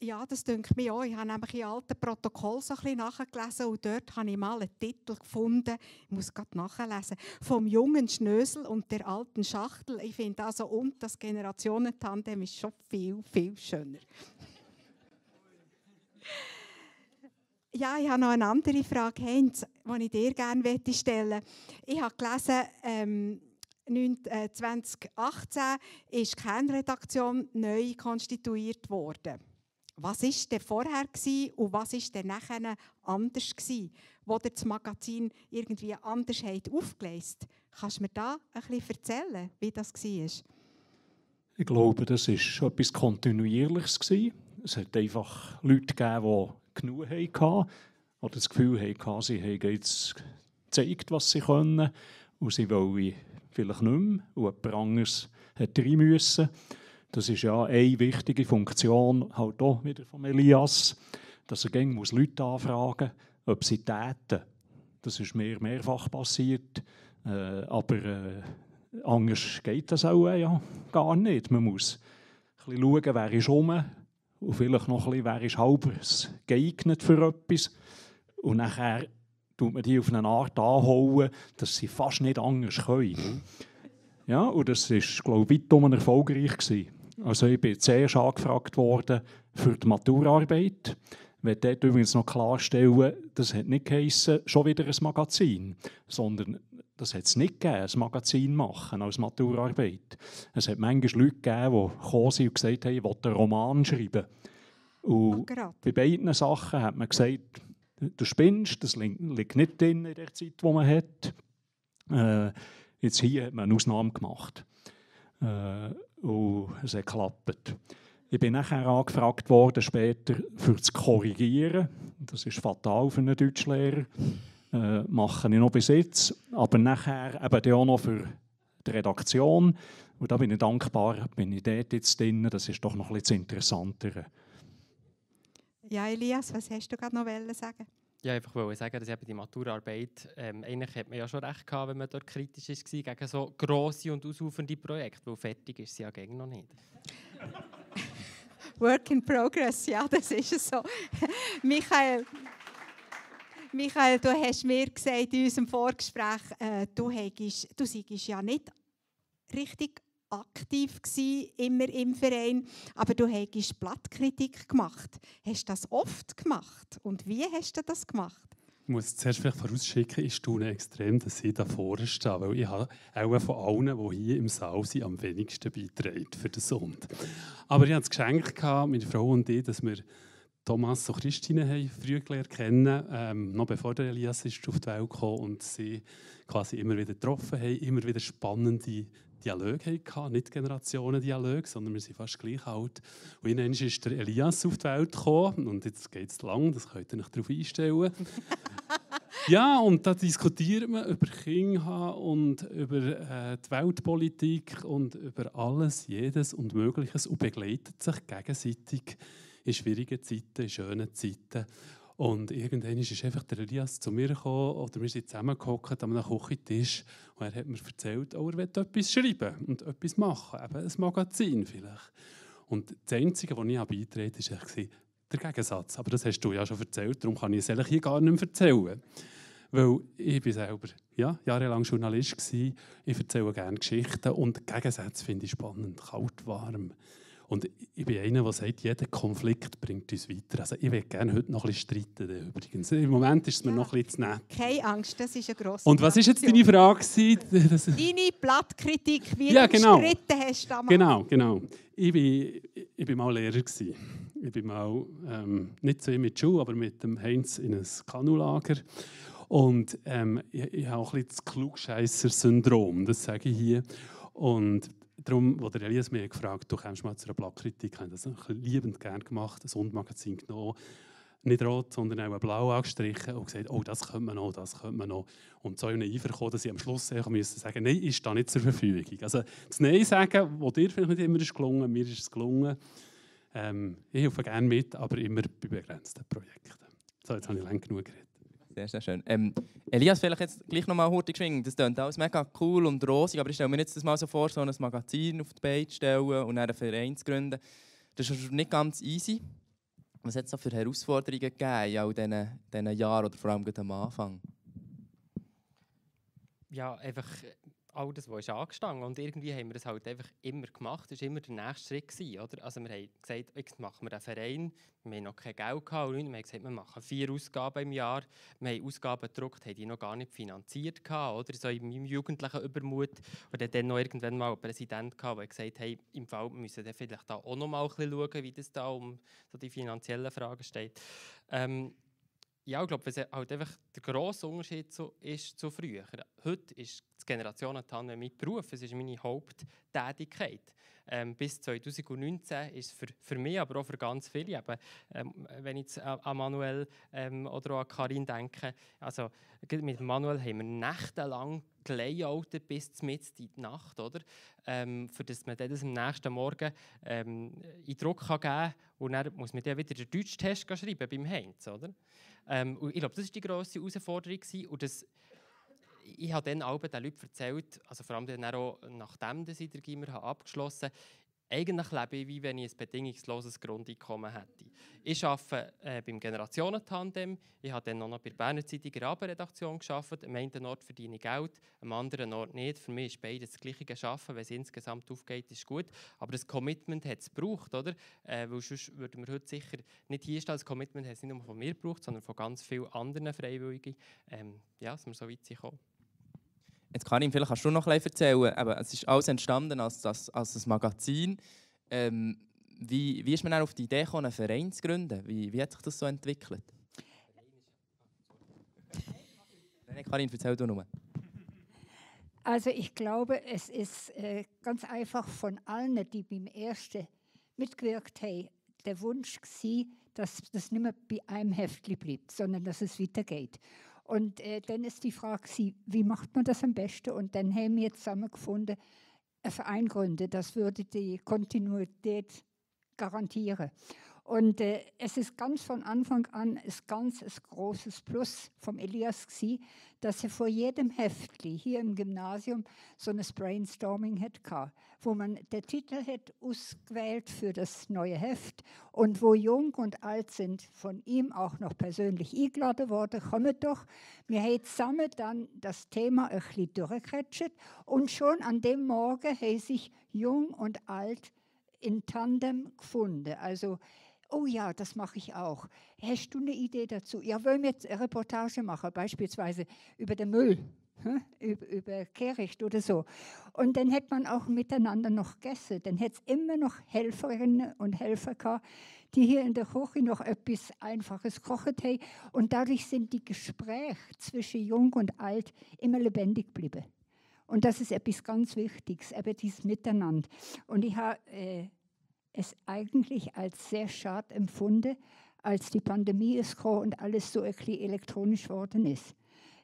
[SPEAKER 2] Ja, das denke mir auch. Ich habe nämlich in alten Protokollen so ein bisschen nachgelesen und dort habe ich mal einen Titel gefunden, ich muss gerade nachlesen, «Vom jungen Schnösel und der alten Schachtel». Ich finde also, und das Generationentandem ist schon viel, viel schöner. ja, ich habe noch eine andere Frage, Heinz, die ich dir gerne stellen möchte. Ich habe gelesen, ähm, 2018 äh, ist die Kernredaktion neu konstituiert worden. Was war denn vorher und was war denn nachher anders wo das Magazin irgendwie anders hat aufgelesen Kannst du mir da ein bisschen erzählen, wie das war?
[SPEAKER 10] Ich glaube, das war etwas Kontinuierliches. Es hat einfach Leute gegeben, die genug hatten oder das Gefühl hatten, sie haben jetzt gezeigt, was sie können und sie wollen vielleicht nicht mehr und jemand anderes hat rein müssen. Das ist ja eine wichtige Funktion halt auch wieder von Elias, dass er gegen muss Leute anfragen, ob sie täten. Das ist mehr mehrfach passiert, äh, aber äh, anders geht das auch äh, ja, gar nicht. Man muss ein bisschen schauen, wer ist rum und vielleicht noch ein bisschen, wer ist halber geeignet für etwas. Und nachher tut man die auf eine Art anhauen, dass sie fast nicht anders können. Ja, und das war, glaube ich, weit erfolgreich gewesen. Also ich bin zuerst angefragt worden für die Maturarbeit. Ich möchte dort übrigens noch klarstellen, das hat nicht geheissen, schon wieder ein Magazin, sondern das hat es nicht gegeben, ein Magazin machen als Maturarbeit. Es hat manchmal Leute gegeben, die gekommen sind und gesagt haben, ich will einen Roman schreiben. Und bei beiden Sachen hat man gesagt, du spinnst, das liegt nicht drin in der Zeit, die man hat. Äh, jetzt hier hat man eine Ausnahme gemacht. Äh, und es hat geklappt. Ich bin nachher angefragt worden, später für zu korrigieren. Das ist fatal für einen Deutschlehrer. Äh, mache ich noch bis jetzt. Aber nachher eben auch noch für die Redaktion. Und da bin ich dankbar, bin ich dort jetzt drin. Das ist doch noch etwas interessanter.
[SPEAKER 2] Ja, Elias, was hast du gerade noch sagen?
[SPEAKER 9] Ja, einfach wollte sagen, dass eben die Maturarbeit, ähm, eigentlich hat man ja schon recht gehabt, wenn man dort kritisch war gegen so grosse und ausufernde Projekte, weil fertig ist sie ja gegen noch nicht.
[SPEAKER 2] Work in progress, ja, das ist es so. Michael, Michael, du hast mir gesagt in unserem Vorgespräch, äh, du, hättest, du seist ja nicht richtig aktiv gewesen, immer im Verein, aber du hast Blattkritik gemacht. Hast du das oft gemacht? Und wie hast du das gemacht?
[SPEAKER 11] muss zuerst vielleicht vorausschicken, ich staune extrem, dass Sie da vorne stehen, weil ich habe auch von allen, die hier im Saal sind, am wenigsten beitragen für den Sund. Aber ich hatte das Geschenk, gehabt, meine Frau und ich, dass wir Thomas und Christine haben früh gelernt kennen, ähm, noch bevor der Elias ist auf die Welt kam und sie quasi immer wieder getroffen haben, immer wieder spannende Dialoge hatten, nicht Generationendialoge, sondern wir sind fast gleich alt. Und dann ist der Elias auf die Welt gekommen und jetzt geht es lang, das könnt ihr euch darauf einstellen. ja, und da diskutiert man über Kinder und über äh, die Weltpolitik und über alles, jedes und Mögliches und begleitet sich gegenseitig in schwierigen Zeiten, in schönen Zeiten. Und irgendwann ist einfach der Elias zu mir gekommen, oder wir sind zusammengehockt an einem Küchentisch und er hat mir erzählt, oh, er will etwas schreiben und etwas machen, eben ein Magazin vielleicht. Und das Einzige, was ich beitreten war der Gegensatz. Aber das hast du ja schon erzählt, darum kann ich es hier gar nicht mehr erzählen. Weil ich bin selber ja, jahrelang Journalist war, ich erzähle gerne Geschichten und Gegensätze finde ich spannend, kalt, warm. Und ich bin einer, der sagt, jeder Konflikt bringt uns weiter. Also ich würde gerne heute noch ein bisschen streiten. Übrigens. Im Moment ist es mir ja. noch ein bisschen zu nett.
[SPEAKER 2] Keine Angst, das ist eine grosse
[SPEAKER 11] Und was war jetzt deine Frage?
[SPEAKER 2] Deine Blattkritik, wie ja,
[SPEAKER 11] genau.
[SPEAKER 2] du gestritten hast damals.
[SPEAKER 11] Genau, genau. Ich war mal Lehrer. Gewesen. Ich bin mal, ähm, nicht so mit Schule, aber mit dem Heinz in ein Kanulager. Und ähm, ich, ich habe auch ein bisschen das Klugscheisser-Syndrom, das sage ich hier. Und darum, als der Elias mich gefragt du kommst mal zu einer Blattkritik, habe ich das liebend gerne gemacht, ein Sundmagazin genommen, nicht rot, sondern auch blau angestrichen und gesagt, oh, das könnte man noch, das könnte man noch. Und so in einen Eifer kommen, dass ich am Schluss musste sagen, nein, ist da nicht zur Verfügung. Also das Nein sagen, wo dir vielleicht nicht immer ist gelungen, mir ist es gelungen. Ähm, ich helfe gerne mit, aber immer bei begrenzten Projekten. So, jetzt habe ich lange genug geredet.
[SPEAKER 1] Sehr, sehr schön. Ähm, Elias, vielleicht jetzt gleich noch mal hurtig schwingen. Das klingt alles mega cool und rosig, aber ich stelle mir jetzt das mal so vor, so ein Magazin auf die Beine stellen und einen Verein zu gründen. Das ist nicht ganz easy. Was hat es für Herausforderungen gegeben in all diesen, diesen Jahren oder vor allem am Anfang?
[SPEAKER 9] Ja, einfach all das, was ist angestanden und irgendwie haben wir das halt einfach immer gemacht. Das war immer der nächste Schritt. Gewesen, oder? Also wir haben gesagt, jetzt machen wir einen Verein. Wir haben noch kein Geld gehabt. Wir haben gesagt, wir machen vier Ausgaben im Jahr. Wir haben Ausgaben gedruckt, haben die noch gar nicht finanziert gehabt, oder? So in meinem jugendlichen Übermut. Und dann noch irgendwann mal einen Präsident gehabt, der gesagt hat, hey, im Fall müssen wir vielleicht auch noch mal ein bisschen schauen, wie das da um so die finanziellen Fragen steht. Ähm, ja, ich glaube, was halt einfach der grosse Unterschied zu, ist zu früher. Heute ist das Generationentandem mein Beruf, es ist meine Haupttätigkeit. Ähm, bis 2019 ist für, für mich, aber auch für ganz viele, eben, ähm, wenn ich an Manuel ähm, oder auch an Karin denke, also mit Manuel haben wir nächtelang gelayoutet bis mit in die Nacht, oder? Ähm, für das man das am nächsten Morgen ähm, in Druck kann geben kann und dann muss man dann wieder den Deutschtest schreiben beim Heinz, oder? Ähm, ich glaube, das war die grosse Herausforderung. Und das, ich habe dann auch den Leuten erzählt, also vor allem dann auch nachdem ich den Gimmer abgeschlossen habe, eigentlich lebe ich, wie wenn ich ein bedingungsloses Grundeinkommen hätte. Ich arbeite äh, beim Generationentandem. Ich habe dann noch bei der Berner Zeitung in der Abendredaktion gearbeitet. Am einen Ort verdiene ich Geld, am anderen Ort nicht. Für mich ist beides das gleiche Arbeiten. Wenn es insgesamt aufgeht, ist gut. Aber das Commitment hat es gebraucht, oder? Äh, weil sonst würden wir heute sicher nicht hier stehen. Das Commitment hat es nicht nur von mir gebraucht, sondern von ganz vielen anderen Freiwilligen. Ähm, ja, dass wir so weit sind gekommen.
[SPEAKER 1] Jetzt ich vielleicht kannst du noch bisschen erzählen. Aber es ist alles entstanden als, als, als ein Magazin. Ähm, wie, wie ist man auf die Idee gekommen, einen Verein zu gründen? Wie, wie hat sich das so entwickelt? Nein, Karin, erzähl du nur.
[SPEAKER 4] Also ich glaube, es ist äh, ganz einfach von allen, die beim ersten mitgewirkt haben, der Wunsch gewesen, dass das nicht mehr bei einem Heftli bleibt, sondern dass es weitergeht. Und äh, dann ist die Frage, wie macht man das am besten? Und dann haben wir zusammengefunden, ein Verein gründen. Das würde die Kontinuität garantieren. Und äh, es ist ganz von Anfang an ein ganz ein großes Plus vom Elias gewesen, dass er vor jedem Heftli hier im Gymnasium so ein Brainstorming hatte, wo man der Titel hat ausgewählt für das neue Heft und wo Jung und Alt sind von ihm auch noch persönlich eingeladen worden. Kommt doch, wir haben zusammen dann das Thema ein bisschen durchgequetscht und schon an dem Morgen haben sich Jung und Alt in Tandem gefunden. Also Oh ja, das mache ich auch. Hast du eine Idee dazu? Ja, wollen wir jetzt eine Reportage machen, beispielsweise über den Müll, über, über Kehricht oder so. Und dann hätte man auch miteinander noch gegessen. Dann hätte es immer noch Helferinnen und Helfer gehabt, die hier in der Küche noch etwas Einfaches gekocht haben. Und dadurch sind die Gespräche zwischen Jung und Alt immer lebendig geblieben. Und das ist etwas ganz Wichtiges, eben dieses Miteinander. Und ich habe äh, es eigentlich als sehr schade empfunden, als die Pandemie ist gekommen und alles so elektronisch geworden ist.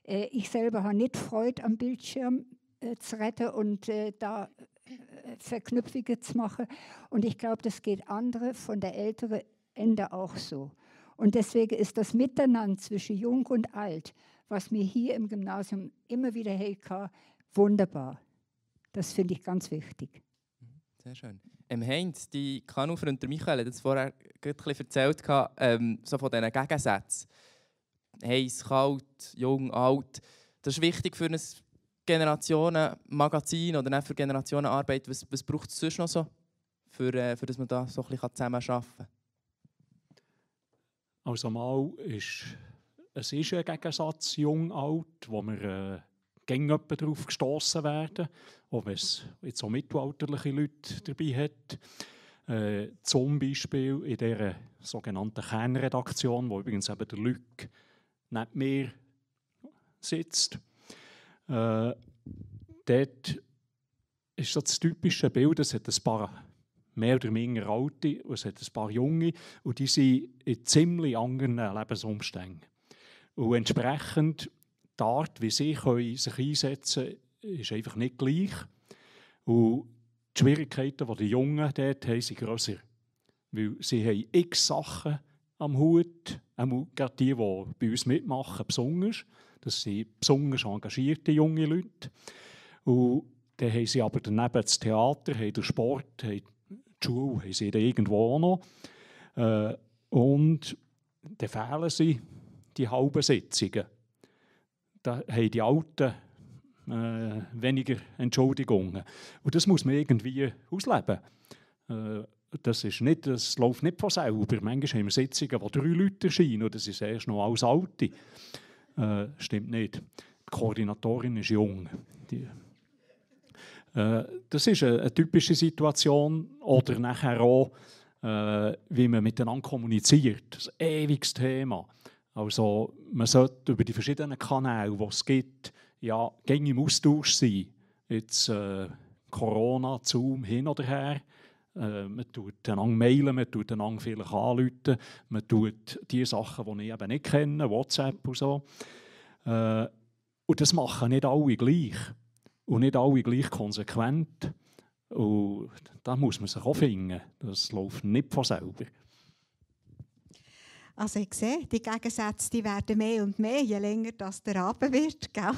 [SPEAKER 4] Äh, ich selber habe nicht Freude am Bildschirm äh, zu retten und äh, da äh, Verknüpfungen zu machen. Und ich glaube, das geht andere von der älteren Ende auch so. Und deswegen ist das Miteinander zwischen Jung und Alt, was mir hier im Gymnasium immer wieder hatten, wunderbar. Das finde ich ganz wichtig.
[SPEAKER 1] Sehr schön. Ähm, Heinz, die Kanufreund Michael hat jetzt vorher bisschen erzählt, ähm, so von diesen Gegensätzen. Heiß, kalt, jung, alt. Das ist wichtig für ein Generationenmagazin oder für Generationenarbeit. Was, was braucht es sonst noch so, für, äh, für dass man da so ein bisschen zusammen arbeiten kann?
[SPEAKER 10] Also mal ist es ist ein Gegensatz jung-alt, wo wir äh, gängig darauf gestoßen werden, auch wenn es jetzt auch mittelalterliche Leute dabei hat. Äh, zum Beispiel in dieser sogenannten Kernredaktion, wo übrigens eben der Luc nicht mehr sitzt. Äh, dort ist das typische Bild, es hat ein paar mehr oder weniger alte, und es hat ein paar junge und die sind in ziemlich anderen Lebensumständen. Und entsprechend die Art, wie sie sich einsetzen können, ist einfach nicht gleich. Und die Schwierigkeiten, die die Jungen dort haben, sind grösser. Weil sie haben x Sachen am Hut, auch gerade die, die bei uns mitmachen, besonders. Das sind besonders engagierte junge Leute. Und dann haben sie aber daneben das Theater, haben den Sport, haben die Schule, haben sie irgendwo auch noch. Äh, und dann fehlen sie die halben Sitzungen. Da haben die Alten äh, weniger Entschuldigungen. Und das muss man irgendwie ausleben. Äh, das, ist nicht, das läuft nicht von selber. Manchmal haben wir Sitzungen, wo drei Leute erscheinen und das ist erst noch alles Alte. Äh, stimmt nicht. Die Koordinatorin ist jung. Die, äh, das ist eine, eine, typische Situation. Oder nachher auch, äh, wie man miteinander kommuniziert. Das ist ein ewiges Thema. Also man sollte über die verschiedenen Kanäle, die es gibt, ja, gängig im Austausch sein. Jetzt äh, Corona, Zoom, hin oder her. Äh, man tut einander mailen, man tut einander vielleicht anrufen, man tut die Sachen, die ich eben nicht kenne, WhatsApp und so. Äh, und das machen nicht alle gleich. Und nicht alle gleich konsequent. Und da muss man sich auch finden. Das läuft nicht von selber.
[SPEAKER 2] Also ich sehe, die Gegensätze die werden mehr und mehr, je länger das der Abend wird. Gell?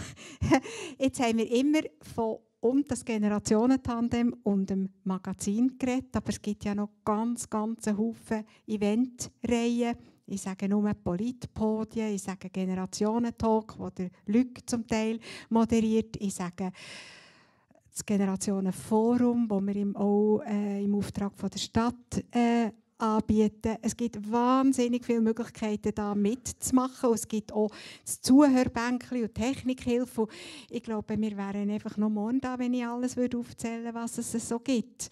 [SPEAKER 2] Jetzt haben wir immer von um das Generationentandem und dem Magazin geredet, aber es gibt ja noch ganz, ganz Haufen Eventreihen. Ich sage nur Politpodien, ich sage Generationentalk, wo der Luc zum Teil moderiert. Ich sage das Generationenforum, wo wir auch äh, im Auftrag von der Stadt äh, anbieten. Es gibt wahnsinnig viele Möglichkeiten, da mitzumachen. es gibt auch das Zuhörbänkchen und Technikhilfe. ich glaube, wir wären einfach noch morgen da, wenn ich alles aufzählen würde, was es so gibt.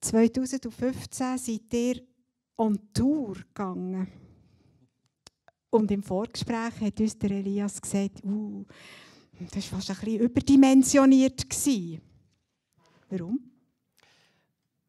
[SPEAKER 2] 2015 seid ihr on Tour gegangen. Und im Vorgespräch hat uns der Elias gesagt, uh, das war fast ein bisschen überdimensioniert. Warum?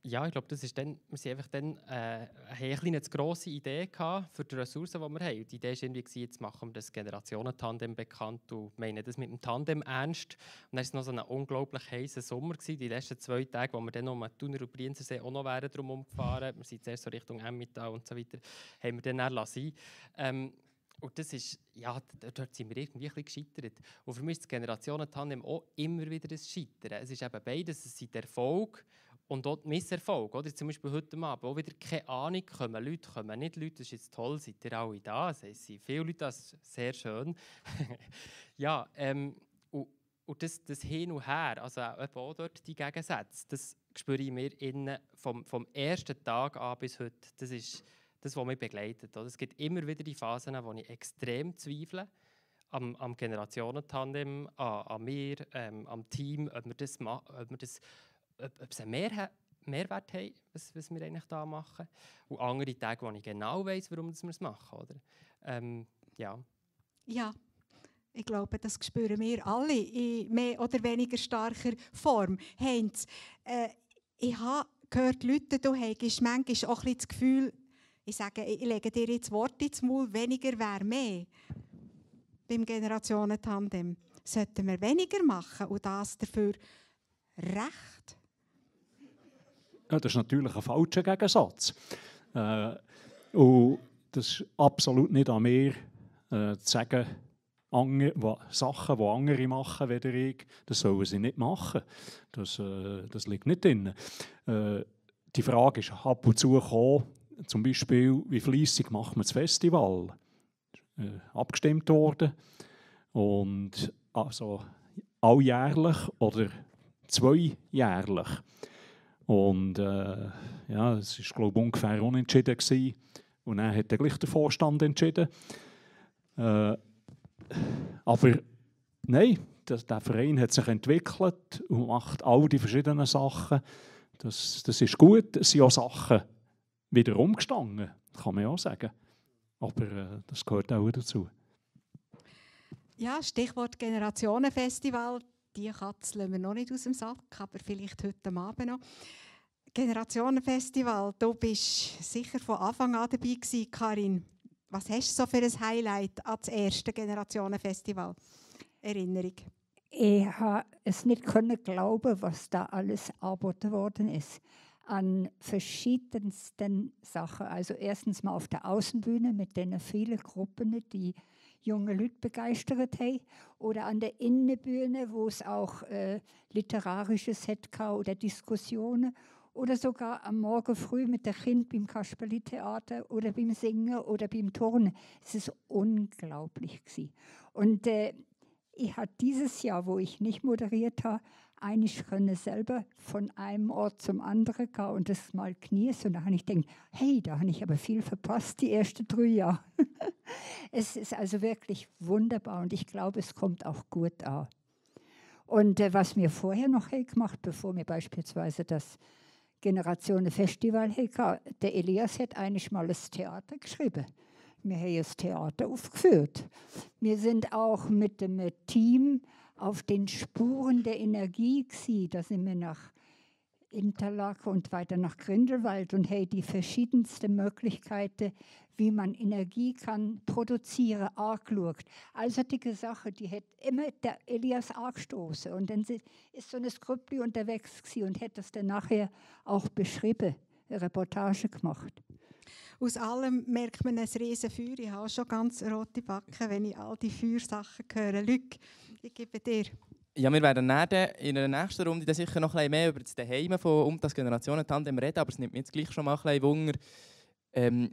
[SPEAKER 9] Ja, ich glaube, das ist dann, wir sind einfach dann, äh, eine eine grosse Idee für die Ressourcen, die wir haben. Die Idee war irgendwie, jetzt machen wir das Generationentandem bekannt und meinen das mit dem Tandem ernst. Und dann war es noch so ein unglaublich heißer Sommer, gewesen, die letzten zwei Tage, wo wir dann noch um den Thuner und Brienzersee auch noch wären drum umgefahren. Wir sind zuerst so Richtung Emmental und so weiter, haben wir dann dann lassen. Ähm, und das ist, ja, dort sind wir irgendwie ein gescheitert. Und für mich ist das Generationentandem auch immer wieder ein Scheitern. Es ist eben beides, es ist der Erfolg und auch Misserfolg, oder? Zum Beispiel heute Abend, auch wieder keine Ahnung, kommen Leute, kommen nicht Leute, das ist jetzt toll, seid ihr alle da, es sind viele Leute, das ist sehr schön. ja, ähm, und, und das, das Hin und Her, also auch auch dort die Gegensätze, das spüre ich mir innen vom, vom ersten Tag an bis heute. Das ist das, was mich begleitet. Oder? Es gibt immer wieder die Phasen, wo ich extrem zweifle am, am Generationentandem, an, an mir, ähm, am Team, ob wir das, ob wir das ob, ob es einen Mehr, Mehrwert haben, was, was wir eigentlich da machen. Und andere Tage, wo ich genau weiß, warum wir es machen. Oder? Ähm, ja.
[SPEAKER 2] ja, ich glaube, das spüren wir alle in mehr oder weniger starker Form. Heinz, äh, ich habe gehört, Leute, du hast manchmal auch ein das Gefühl, ich sage, ich lege dir jetzt Worte ins Maul, weniger wäre mehr beim Generationentandem. Sollten wir weniger machen und das dafür recht?
[SPEAKER 10] Ja, das ist natürlich ein falscher Gegensatz. Äh, und das ist absolut nicht an mir, äh, zu sagen, andere, Sachen, die andere machen, weder ich, das sollen sie nicht machen. Das, äh, das liegt nicht drin. Äh, die Frage ist ab und zu gekommen, zum Beispiel, wie fließig macht man das Festival? Äh, abgestimmt worden. Und also alljährlich oder zweijährlich. Und äh, ja, es war glaube ich ungefähr unentschieden gewesen. Und dann hat gleich der Vorstand entschieden. Äh, aber nein, das, der Verein hat sich entwickelt und macht all die verschiedenen Sachen. Das, das ist gut. Es sind auch Sachen wieder umgestanden, kann man auch sagen. Aber äh, das gehört auch dazu.
[SPEAKER 2] Ja, Stichwort Generationenfestival. Die Katze lassen wir noch nicht aus dem Sack, aber vielleicht heute Abend noch. Generationenfestival, du bist sicher von Anfang an dabei gewesen, Karin. Was hast du so für ein Highlight das erste Generationenfestival? Erinnerung?
[SPEAKER 4] Ich habe es nicht können glauben, was da alles angeboten worden ist. An verschiedensten Sachen. Also erstens mal auf der Außenbühne mit den vielen Gruppen, die junge Leute begeistert haben. Oder an der Innenbühne, wo es auch äh, literarisches hatte oder Diskussionen oder sogar am Morgen früh mit der Kind beim Kasperli-Theater oder beim Singen oder beim Turnen. Es ist unglaublich gewesen. Und äh, ich hatte dieses Jahr, wo ich nicht moderiert habe, eigentlich können selber von einem Ort zum anderen gehen und das mal genießen. Und da habe ich gedacht, hey, da habe ich aber viel verpasst, die ersten drei Jahre. es ist also wirklich wunderbar und ich glaube, es kommt auch gut an. Und äh, was mir vorher noch gemacht, bevor mir beispielsweise das Generationen Festival hatte, der Elias hat eigentlich mal das Theater geschrieben. Wir haben das Theater aufgeführt. Wir sind auch mit dem Team auf den Spuren der Energie gewesen. Da sind wir nach Interlaken und weiter nach Grindelwald und haben die verschiedensten Möglichkeiten, wie man Energie kann produzieren, angeschaut. Also die Sache, die hat immer der Elias angestoßen. Und dann ist so eine Skriptli unterwegs und hat das dann nachher auch beschrieben, eine Reportage gemacht.
[SPEAKER 2] Aus allem merkt man ein riesen Feuer. Ich habe schon ganz rote Backen, wenn ich all die Feuersachen höre. Luc, ich gebe dir.
[SPEAKER 1] Ja, wir werden in der nächsten Runde sicher noch ein mehr über das Heim von um das Generationen-Tandem reden, aber es nimmt mir jetzt gleich schon mal ein bisschen Wunder. Ähm,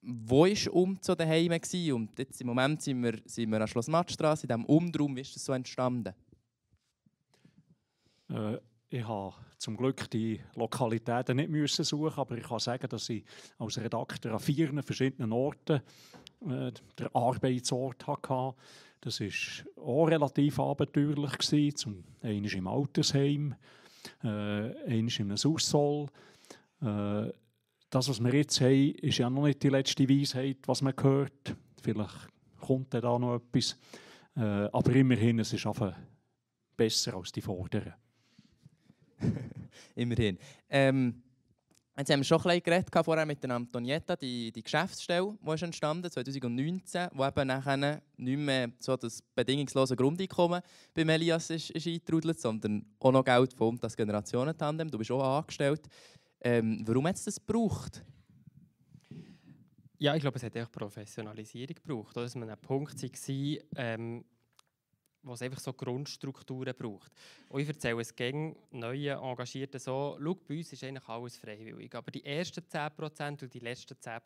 [SPEAKER 1] wo war um zu daheim und jetzt im Moment sind wir, sind wir an Schloss Mattstraße, in diesem Umdrum. Wie ist das so entstanden?
[SPEAKER 10] Äh, ich habe zum Glück die Lokalitäten nicht müssen suchen, aber ich kann sagen, dass ich als Redakteur an vier verschiedenen Orten äh, den Arbeitsort hatte. Das war auch relativ abenteuerlich. Gewesen. Zum einen im Altersheim, äh, einer in einem Aussol. Äh, das, was wir jetzt haben, ist ja noch nicht die letzte Weisheit, was man hört. Vielleicht kommt da noch etwas. Äh, aber immerhin, es ist einfach besser als die vorderen.
[SPEAKER 1] immerhin. Ähm, jetzt haben wir schon ein bisschen vorher mit der Antonietta, die, die Geschäftsstelle, die ist entstanden 2019, wo eben nachher nicht mehr so das bedingungslose Grundeinkommen bei Elias ist, ist eingetrudelt, sondern auch noch Geld von das Generationentandem. Du bist auch angestellt. Ähm, warum hat es das gebraucht?
[SPEAKER 9] Ja, ich glaube, es hat auch Professionalisierung gebraucht, dass man ein Punkt war, ähm, wo es einfach so Grundstrukturen braucht. Und ich erzähle es gegen neue Engagierten so, schau, bei uns ist eigentlich alles freiwillig, aber die ersten 10% und die letzten 10%,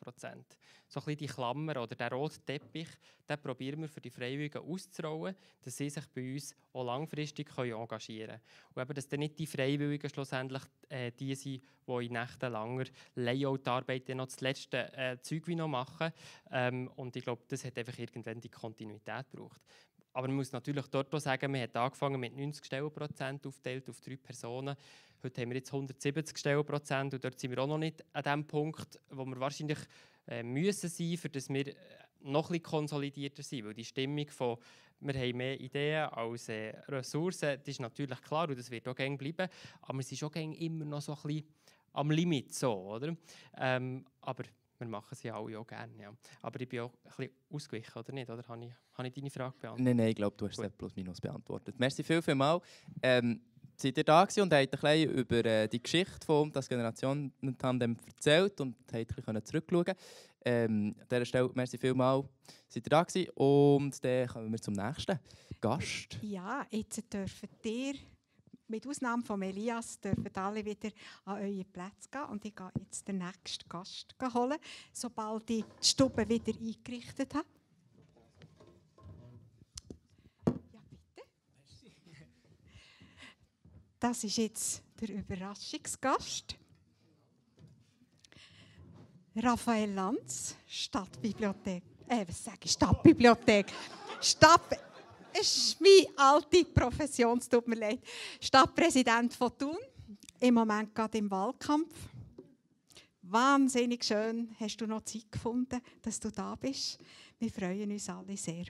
[SPEAKER 9] so ein bisschen die Klammer oder der rote Teppich, den probieren wir für die Freiwilligen auszurollen, dass sie sich bei uns auch langfristig können engagieren können. Und eben, dass dann nicht die Freiwilligen schlussendlich äh, die sind, die in nächtelanger Layout-Arbeit noch das letzte äh, Zeug noch machen. Ähm, und ich glaube, das hat einfach irgendwann die Kontinuität gebraucht. Aber man muss natürlich dort auch sagen, man hat angefangen mit 90 Stellenprozent aufgeteilt auf drei Personen. Heute haben wir jetzt 170 Stellenprozent und dort sind wir auch noch nicht an dem Punkt, wo wir wahrscheinlich äh, müssen sein, für dass wir äh, noch bisschen konsolidierter sind. Weil die Stimmung von wir haben mehr Ideen als äh, Ressourcen, das ist natürlich klar und das wird auch gerne bleiben. Aber es ist auch immer noch so ein bisschen am Limit so, oder? Ähm, aber wir machen sie alle auch gerne. Ja. Aber ich bin auch ein bisschen ausgewichen, oder nicht? Oder habe ich, habe ich deine Frage beantwortet?
[SPEAKER 1] Nein, nein, ich glaube, du hast es plus minus beantwortet. Merci viel, viel mal. Ähm, seid ihr da gewesen und habt ein bisschen über äh, die Geschichte von das Generationen-Tandem erzählt und habt ein bisschen zurückschauen ähm, An dieser Stelle, merci viel mal, seid ihr da gewesen und dann kommen wir zum nächsten Gast.
[SPEAKER 2] Ja, jetzt dürfen ihr mit Ausnahme von Elias dürfen alle wieder an eure Plätze gehen und ich gehe jetzt den nächsten Gast holen, sobald ich die Stube wieder eingerichtet habe. Ja, bitte. Das ist jetzt der Überraschungsgast. Raphael Lanz, Stadtbibliothek. Äh, was sage ich? Stadtbibliothek. Stadt ist meine alte Profession, es tut mir leid. Stadtpräsident von Thun, im Moment gerade im Wahlkampf. Wahnsinnig schön, hast du noch Zeit gefunden, dass du da bist. Wir freuen uns alle sehr.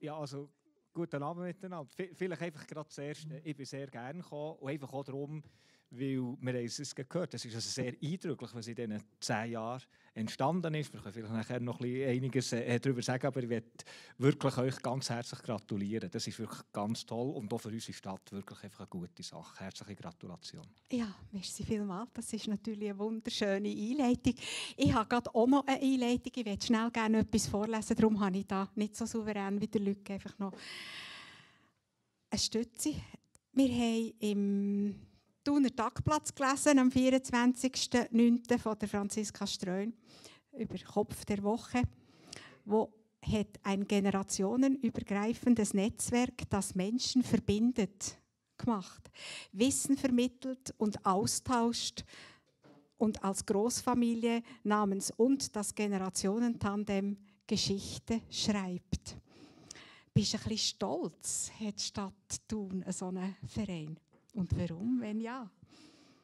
[SPEAKER 12] Ja, also guten Abend miteinander. Vielleicht einfach gerade zuerst, ich bin sehr gerne gekommen und einfach auch darum, weil wir haben es gehört, es ist also sehr eindrücklich, was in diesen zehn Jahren entstanden ist. Wir können vielleicht nachher noch einiges äh, darüber sagen, aber ich möchte wirklich euch ganz herzlich gratulieren. Das ist wirklich ganz toll und auch für unsere Stadt wirklich einfach eine gute Sache. Herzliche Gratulation.
[SPEAKER 2] Ja, merci vielmals. Das ist natürlich eine wunderschöne Einleitung. Ich habe gerade auch noch eine Einleitung. Ich möchte schnell gerne etwas vorlesen, darum habe ich da nicht so souverän wie der Lücke einfach noch eine Stütze. Wir haben im Thuner Tagplatz gelesen, am 24.09. von der Franziska Streun über Kopf der Woche, wo hat ein generationenübergreifendes Netzwerk, das Menschen verbindet, gemacht, Wissen vermittelt und austauscht und als Großfamilie namens und das Generationentandem Geschichte schreibt. Bist du ein bisschen stolz, hat Stadt Thun so einen Verein? Und warum, wenn ja?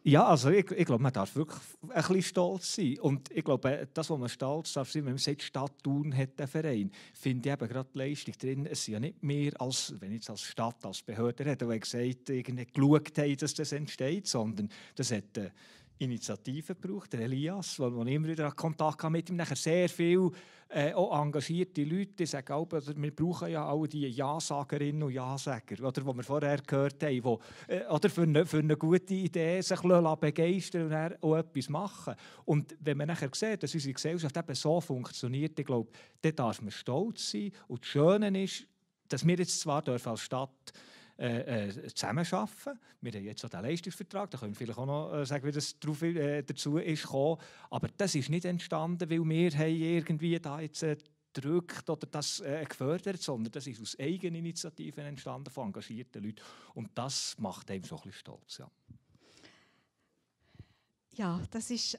[SPEAKER 12] Ja, also ich, ich glaube, man darf wirklich ein bisschen stolz sein. Und ich glaube, das, was man stolz darf sein, wenn man sagt, Stadt Thun hat einen Verein, finde ich eben gerade die Leistung drin. Es ist ja nicht mehr, als wenn ich jetzt als Stadt, als Behörde hätte, die gesagt irgendwie geschaut haben, dass das entsteht, sondern das hat äh, Initiative gebraucht, der Elias, wo ich immer wieder Kontakt hatte mit ihm, nachher sehr viel äh, engagierte Leute, die sagen auch, also wir brauchen ja auch die Ja-Sagerinnen und Ja-Sager, die wir vorher gehört haben, die äh, oder für, eine, für eine gute Idee sich begeistern und auch etwas machen. Und wenn man nachher sieht, dass unsere Gesellschaft eben so funktioniert, ich glaube, dann darf man stolz sein. Und das Schöne ist, dass wir jetzt zwar als Stadt äh, äh, zusammenarbeiten. Wir haben jetzt auch den Leistungsvertrag, da können wir vielleicht auch noch äh, sagen, wie das drauf, äh, dazu ist gekommen. Aber das ist nicht entstanden, weil wir haben irgendwie da jetzt äh, gedrückt oder das äh, gefördert, sondern das ist aus Eigeninitiativen entstanden von engagierten Leuten. Und das macht einem so ein bisschen stolz. Ja.
[SPEAKER 2] Ja, das ist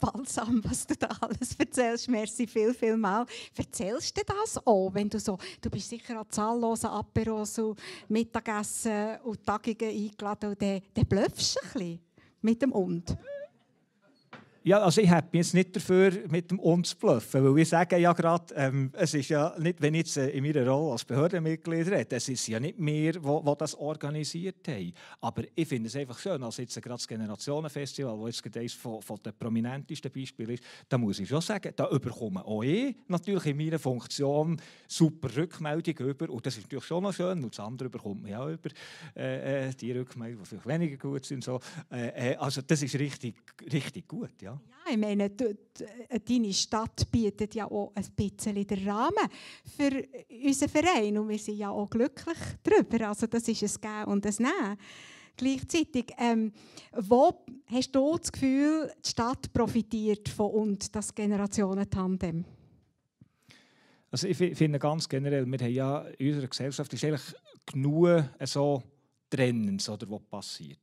[SPEAKER 2] balsam, was du da alles erzählst. Merci viel, viel mal. Erzählst du das auch, wenn du so, du bist sicher an zahllosen Aperos und Mittagessen und Tagungen eingeladen und dann, dann blöffst du ein bisschen mit dem Und.
[SPEAKER 12] Ja, also ich habe jetzt nicht dafür, mit dem uns bluffen, weil wir sagen ja gerade, ähm, es ist ja nicht, wenn ich jetzt äh, in meiner Rolle als Behördenmitglied rede, es ist ja nicht wir, die das organisiert haben. Aber ich finde es einfach schön, als jetzt gerade das Generationenfestival, das jetzt eines von, von den prominentesten Beispielen ist, da muss ich schon sagen, da überkomme auch ich natürlich in meiner Funktion super Rückmeldungen über und das ist natürlich schon noch schön, und das andere bekommt man ja über äh, äh die Rückmeldungen, die vielleicht weniger gut sind. So. Äh, äh also das ist richtig, richtig gut, ja. Ja.
[SPEAKER 2] Ich meine, äh, deine Stadt bietet ja auch ein bisschen den Rahmen für unseren Verein und wir sind ja auch glücklich darüber. Also das ist ein Geben und ein Nehmen. Gleichzeitig, ähm, wo hast du das Gefühl, die Stadt profitiert von und das Generationentandem?
[SPEAKER 12] Also ich fi- finde ganz generell, wir haben ja in unserer Gesellschaft ist eigentlich genug so Trennens, oder, was passiert.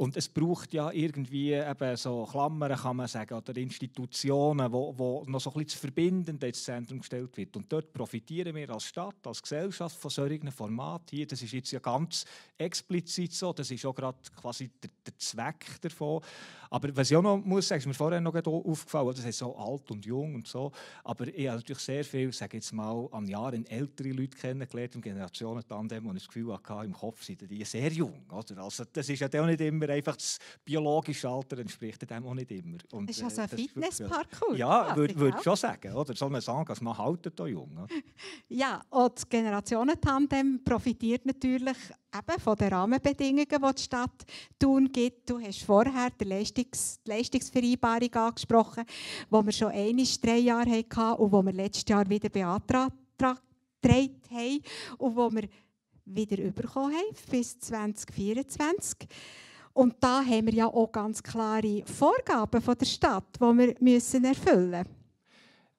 [SPEAKER 12] Und es braucht ja irgendwie eben so Klammern, kann man sagen, oder Institutionen, wo, wo noch so ein bisschen das Verbindende ins Zentrum gestellt wird. Und dort profitieren wir als Stadt, als Gesellschaft von solchen Formaten hier. Das ist jetzt ja ganz explizit so, das ist auch gerade quasi der, der Zweck davon. Aber was ich auch noch muss sagen, ist mir vorher noch aufgefallen, das ist so alt und jung und so, aber ich habe natürlich sehr viel, sage jetzt mal, an Jahren ältere Leute kennengelernt im Generationentandem, wo ich das Gefühl hatte, im Kopf sind die sehr jung. Oder? Also das ist ja auch nicht immer einfach das biologische Alter entspricht dem auch nicht immer. Und,
[SPEAKER 2] Das ist also ein Fitnessparcours.
[SPEAKER 12] Ja, würde würd ich schon sagen. Oder? So ein Engagement haltet auch jung. Oder?
[SPEAKER 2] Ja, und das Generationentandem profitiert natürlich eben von den Rahmenbedingungen, die die Stadt Thun gibt. Du hast vorher die, Leistungs die Leistungsvereinbarung angesprochen, die wir schon einmal drei Jahre hatten und die wir letztes Jahr wieder beantragt haben und die wir wieder bekommen haben bis 2024. Und da haben wir ja auch ganz klare Vorgaben von der Stadt, die wir müssen erfüllen müssen.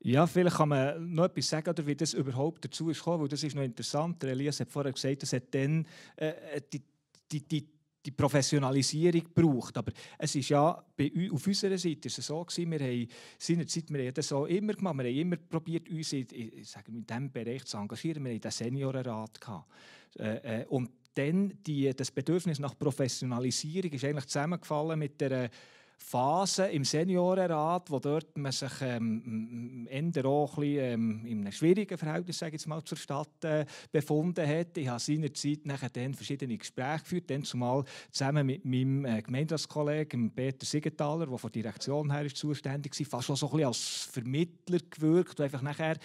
[SPEAKER 12] Ja, vielleicht kann man noch etwas sagen, oder wie das überhaupt dazu ist gekommen, weil das ist noch interessant. Elias hat vorher gesagt, es hat dann äh, die, die, die, die Professionalisierung gebraucht. Aber es ist ja bei auf unserer Seite ist es so gewesen, wir haben seinerzeit, wir haben das so immer gemacht, wir haben immer probiert, uns in, in, in diesem Bereich zu engagieren. Wir hatten den Seniorenrat. Gehabt. Äh, äh, und dann die, das Bedürfnis nach Professionalisierung ist eigentlich zusammengefallen mit der Phase im Seniorenrat, wo dort man sich ähm, Ende auch ein bisschen, ähm, in einem schwierigen Verhältnis sage ich jetzt mal, zur Stadt äh, befunden hat. Ich habe seinerzeit nachher dann verschiedene Gespräche geführt, dann zumal zusammen mit meinem äh, Gemeinderatskollegen Peter Siegenthaler, der von der Direktion her ist zuständig war, fast schon so ein bisschen als Vermittler gewirkt. Und einfach nachher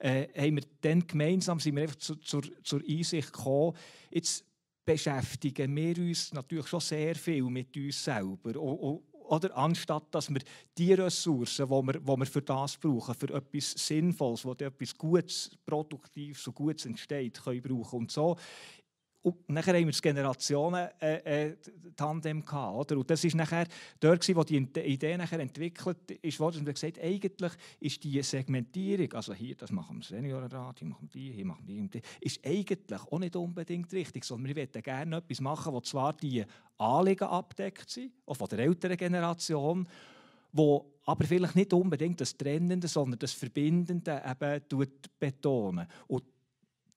[SPEAKER 12] äh, haben wir dann gemeinsam sind wir einfach zu, zur, zur Einsicht gekommen, jetzt beschäftigen wir uns natürlich schon sehr viel mit uns selber. Oder anstatt dass wir die Ressourcen, die wir, die wir für das brauchen, für etwas Sinnvolles, wo etwas Gutes, Produktives und Gutes entsteht, können brauchen. Und so und nachher haben wir das Generationen-Tandem gehabt, oder? Und das ist nachher dort, wo die Ide- Idee nachher entwickelt wurde und wir gesagt, eigentlich ist die Segmentierung, also hier, das machen wir Seniorenrat, hier machen wir die, hier machen wir die, ist eigentlich auch nicht unbedingt richtig, sondern wir möchten gerne etwas machen, wo zwar die Anliegen abdeckt sind, auch von der älteren Generation, wo aber vielleicht nicht unbedingt das Trennende, sondern das Verbindende eben tut betonen. Und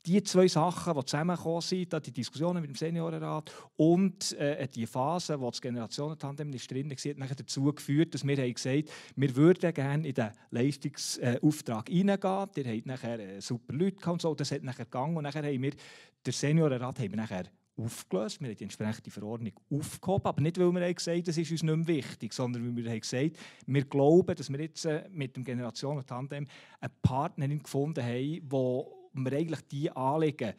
[SPEAKER 12] die zwei Sachen, die zusammengekommen sind, die Diskussionen mit dem Seniorenrat und äh, die Phase, wo das Generationentandem nicht drin war, hat dazu geführt, dass wir haben gesagt wir würden gerne in den Leistungsauftrag reingehen. Der hat nachher äh, super Leute und so. Das hat nachher gegangen und nachher haben wir, der Seniorenrat haben wir nachher aufgelöst. Wir haben die entsprechende Verordnung aufgehoben, aber nicht, weil wir haben gesagt das ist uns nicht mehr wichtig, sondern weil wir haben gesagt wir glauben, dass wir jetzt äh, mit dem Generationentandem eine Partnerin gefunden haben, wo wir eigentlich die Anliegen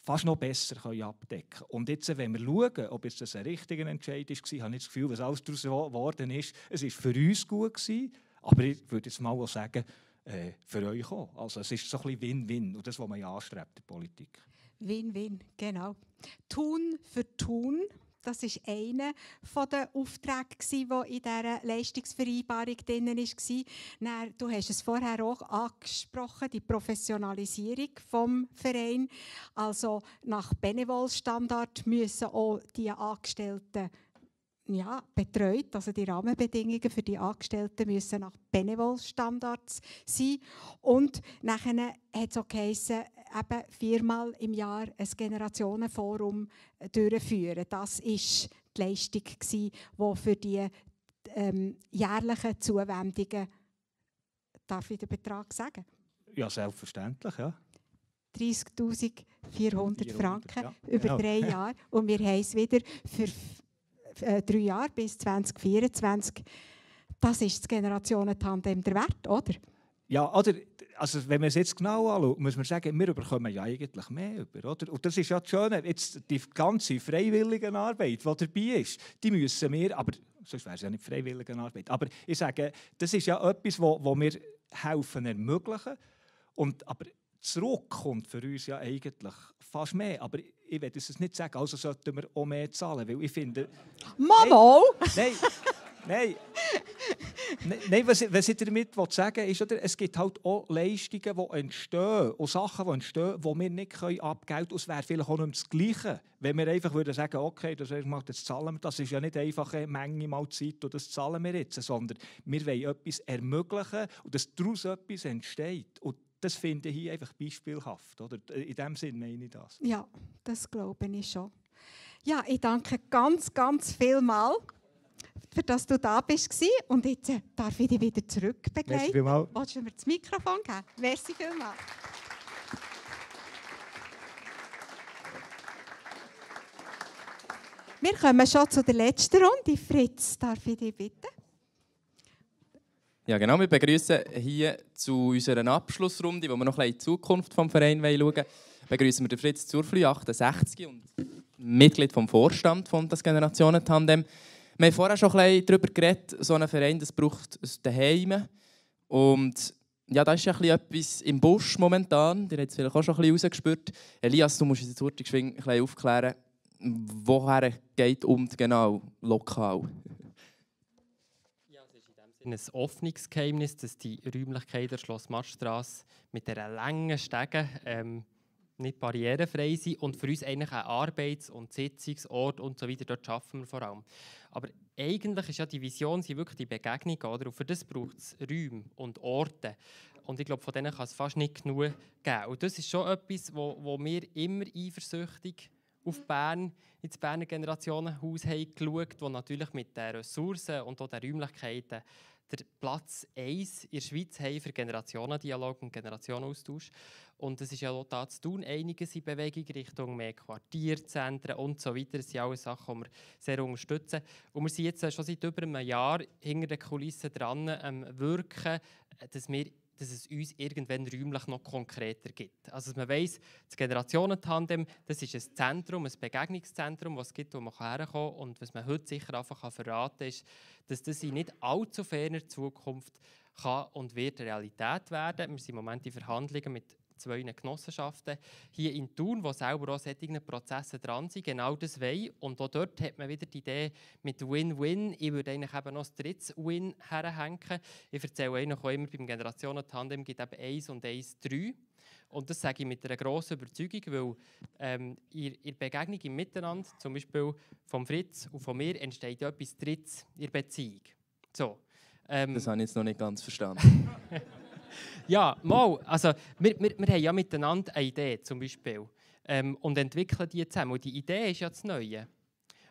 [SPEAKER 12] fast noch besser abdecken können. Und jetzt, wenn wir schauen, ob das ein richtiger Entscheid war, habe ich das Gefühl, was alles daraus geworden ist, es war für uns gut gewesen, aber ich würde jetzt mal auch sagen, äh, für euch auch. Also es ist so ein bisschen Win-Win und das, was man ja anstrebt in der Politik.
[SPEAKER 2] Win-win, genau. Tun für Tun, das war einer der Aufträge, der in dieser Leistungsvereinbarung drin war. Dann, du hast es vorher auch angesprochen, die Professionalisierung des Vereins. Also nach Benevol-Standard müssen auch die Angestellten ja, betreut. Also die Rahmenbedingungen für die Angestellten müssen nach Benevol-Standards sein. Und nachher hat es auch geheissen, eben viermal im Jahr ein Generationenforum äh, durchführen. Das war die Leistung, die für die ähm, jährlichen Zuwendungen, darf ich den Betrag sagen?
[SPEAKER 12] Ja, selbstverständlich, ja.
[SPEAKER 2] 30.400 Franken
[SPEAKER 12] ja.
[SPEAKER 2] über
[SPEAKER 12] Genau.
[SPEAKER 2] drei Jahre. Und wir haben es wieder für äh, drei Jahre bis 2024. Das ist das Generationentandem der Wert, oder?
[SPEAKER 12] Ja, oder, also wenn man es jetzt genau anschaut, muss man sagen, wir bekommen ja eigentlich mehr über. Oder? Und das ist ja das Schöne, jetzt die ganze freiwillige Arbeit, die dabei ist, die müssen wir, aber sonst wäre es ja nicht freiwillige Arbeit, aber ich sage, das ist ja etwas, wo, wo wir helfen ermöglichen. Und, aber zurück kommt für uns ja eigentlich fast mehr. Aber ich werde es nicht sagen, also sollten wir auch mehr zahlen, weil ich finde...
[SPEAKER 2] Mama!
[SPEAKER 12] Nein, nein, nein, nein was, was ich damit sagen will, ist, oder, es gibt halt auch Leistungen, die entstehen und Sachen, die entstehen, die wir nicht abgelten können. Es wäre vielleicht auch nicht das Gleiche, wenn wir einfach würden sagen, okay, das, macht jetzt zahlen wir. Das ist ja nicht einfach eine Menge mal Zeit und das zahlen wir jetzt, sondern wir wollen etwas ermöglichen und dass daraus etwas entsteht. Und das finde ich hier einfach beispielhaft. Oder? In dem Sinne meine ich das.
[SPEAKER 2] Ja, das glaube ich schon. Ja, ich danke ganz, ganz viel mal, für dass du da bist. Und jetzt äh, darf ich dich wieder zurück begleiten. Willst du mir das Mikrofon geben? Merci vielmals. Wir kommen schon zu der letzten Runde. Fritz, darf ich dich bitten?
[SPEAKER 1] Ja, genau. Wir begrüßen hier zu unserer Abschlussrunde, wo wir noch ein bisschen in die Zukunft des Vereins schauen wollen, begrüßen wir den Fritz Zurfli, 68 und Mitglied vom Vorstand von das Generationentandem. Wir haben vorher schon ein bisschen darüber geredet, so ein Verein, das braucht ein Daheim. Und ja, da ist ja etwas im Busch momentan. Ihr habt es vielleicht auch schon ein bisschen rausgespürt. Elias, du musst uns jetzt ein bisschen aufklären, woher geht und genau lokal
[SPEAKER 9] ein offenes Geheimnis, dass die Räumlichkeiten der Schloss Mattstrasse mit einer langen Stege ähm, nicht barrierefrei sind und für uns eigentlich ein Arbeits- und Sitzungsort und so weiter, dort arbeiten wir vor allem. Aber eigentlich ist ja die Vision sie wirklich die Begegnung, oder? Und für das braucht es Räume und Orte. Und ich glaube, von denen kann es fast nicht genug geben. Und das ist schon etwas, wo, wo wir immer eifersüchtig auf Bern, ins Berner Generationenhaus haben geschaut, wo natürlich mit den Ressourcen und auch den Räumlichkeiten der Platz 1 in der Schweiz haben für Generationendialog und Generationenaustausch. Und es ist ja auch da zu tun, einiges in Bewegung Richtung mehr Quartierzentren und so weiter. Das sind alles Sachen, die wir sehr unterstützen. Und wir sind jetzt schon seit über einem Jahr hinter den Kulissen dran, ähm, wirken, dass wir dass es uns irgendwann räumlich noch konkreter gibt. Also dass man weiss, das Generationentandem, das ist ein Zentrum, ein Begegnungszentrum, was es gibt, wo man herkommen kann. Und was man heute sicher einfach verraten kann, ist, dass das in nicht allzu ferner Zukunft kann und wird Realität werden. Wir sind im Moment in Verhandlungen mit zwei Genossenschaften hier in Thun, die selber auch solche Prozesse dran sind, genau das wollen. Und auch dort hat man wieder die Idee mit Win-Win. Ich würde eigentlich eben noch das dritte Win herhängen. Ich erzähle eigentlich auch immer, beim Generationen-Tandem gibt es eben 1 und 1, 3. Und das sage ich mit einer grossen Überzeugung, weil ähm, in, in Begegnung im Miteinander, zum Beispiel von Fritz und von mir, entsteht ja etwas Drittes in der Beziehung. So,
[SPEAKER 1] ähm, das habe ich jetzt noch nicht ganz verstanden.
[SPEAKER 9] ja, mal. Also, wir, wir, wir haben ja miteinander eine Idee zum Beispiel ähm, und entwickeln die zusammen. Und die Idee ist ja das Neue.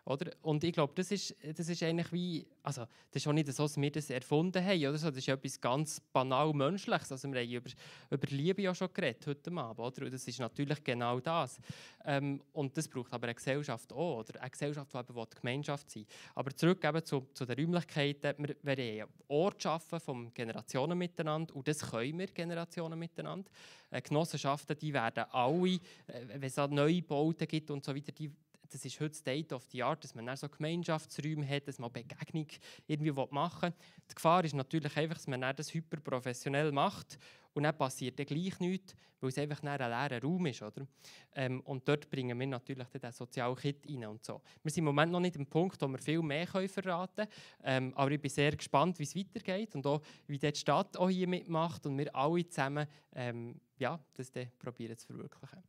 [SPEAKER 9] Oder? Und ich glaube, das ist, das ist eigentlich wie, also das ist auch nicht so, dass wir das erfunden haben, oder das ist etwas ganz banal Menschliches. Also wir haben über, über Liebe ja schon geredet heute Abend, oder? Das ist natürlich genau das. Ähm, und das braucht aber eine Gesellschaft auch, oder? Eine Gesellschaft, die eben Gemeinschaft sein Aber zurück eben zu, zu den Räumlichkeiten, wir wollen einen Ort schaffen vom Generationen miteinander und das können wir, Generationen miteinander. Äh, Genossenschaften, die werden alle, äh, wenn es Neubauten gibt und so weiter, die das ist heute State of the Art, dass man dann so Gemeinschaftsräume hat, dass man Begegnung irgendwie machen will. Die Gefahr ist natürlich einfach, dass man dann das hyperprofessionell macht und dann passiert dann gleich nichts, weil es einfach ein leerer Raum ist. Oder? Ähm, und dort bringen wir natürlich den sozialen Kit rein und so. Wir sind im Moment noch nicht am Punkt, wo wir viel mehr können verraten können, ähm, aber ich bin sehr gespannt, wie es weitergeht und auch, wie die Stadt auch hier mitmacht und wir alle zusammen ähm, ja, das dann probieren zu verwirklichen.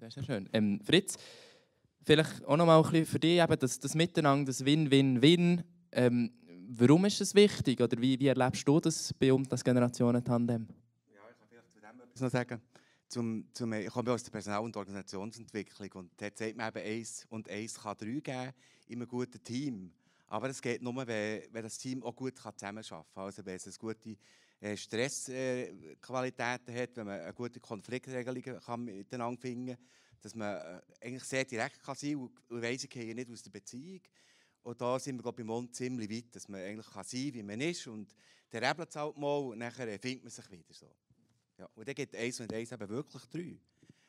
[SPEAKER 1] Sehr, sehr schön. Ähm, Fritz, vielleicht auch noch mal ein für dich, eben das, das Miteinander, das Win-Win-Win. Ähm, warum ist das wichtig? Oder wie, wie erlebst du das bei uns, das Generationen-Tandem?
[SPEAKER 13] Ja, ich kann vielleicht zu dem etwas noch sagen. Zum, zum, ich komme aus der Personal- und Organisationsentwicklung und dort sagt man eben, eins und eins kann drei geben in einem guten Team. Aber es geht nur, wenn, wenn das Team auch gut zusammenarbeiten kann. Also wenn es eine gute äh, Stressqualitäten hat, wenn man eine gute Konfliktregelung kann miteinander finden kann dass man äh, eigentlich sehr direkt kann sein kann und weiss, ich nicht aus der Beziehung. Und da sind wir glaub, beim Mund ziemlich weit, dass man eigentlich kann sein kann, wie man ist. Und der rebelt es halt mal und nachher findet man sich wieder so. Ja, und dann gibt eins und eins eben wirklich drei.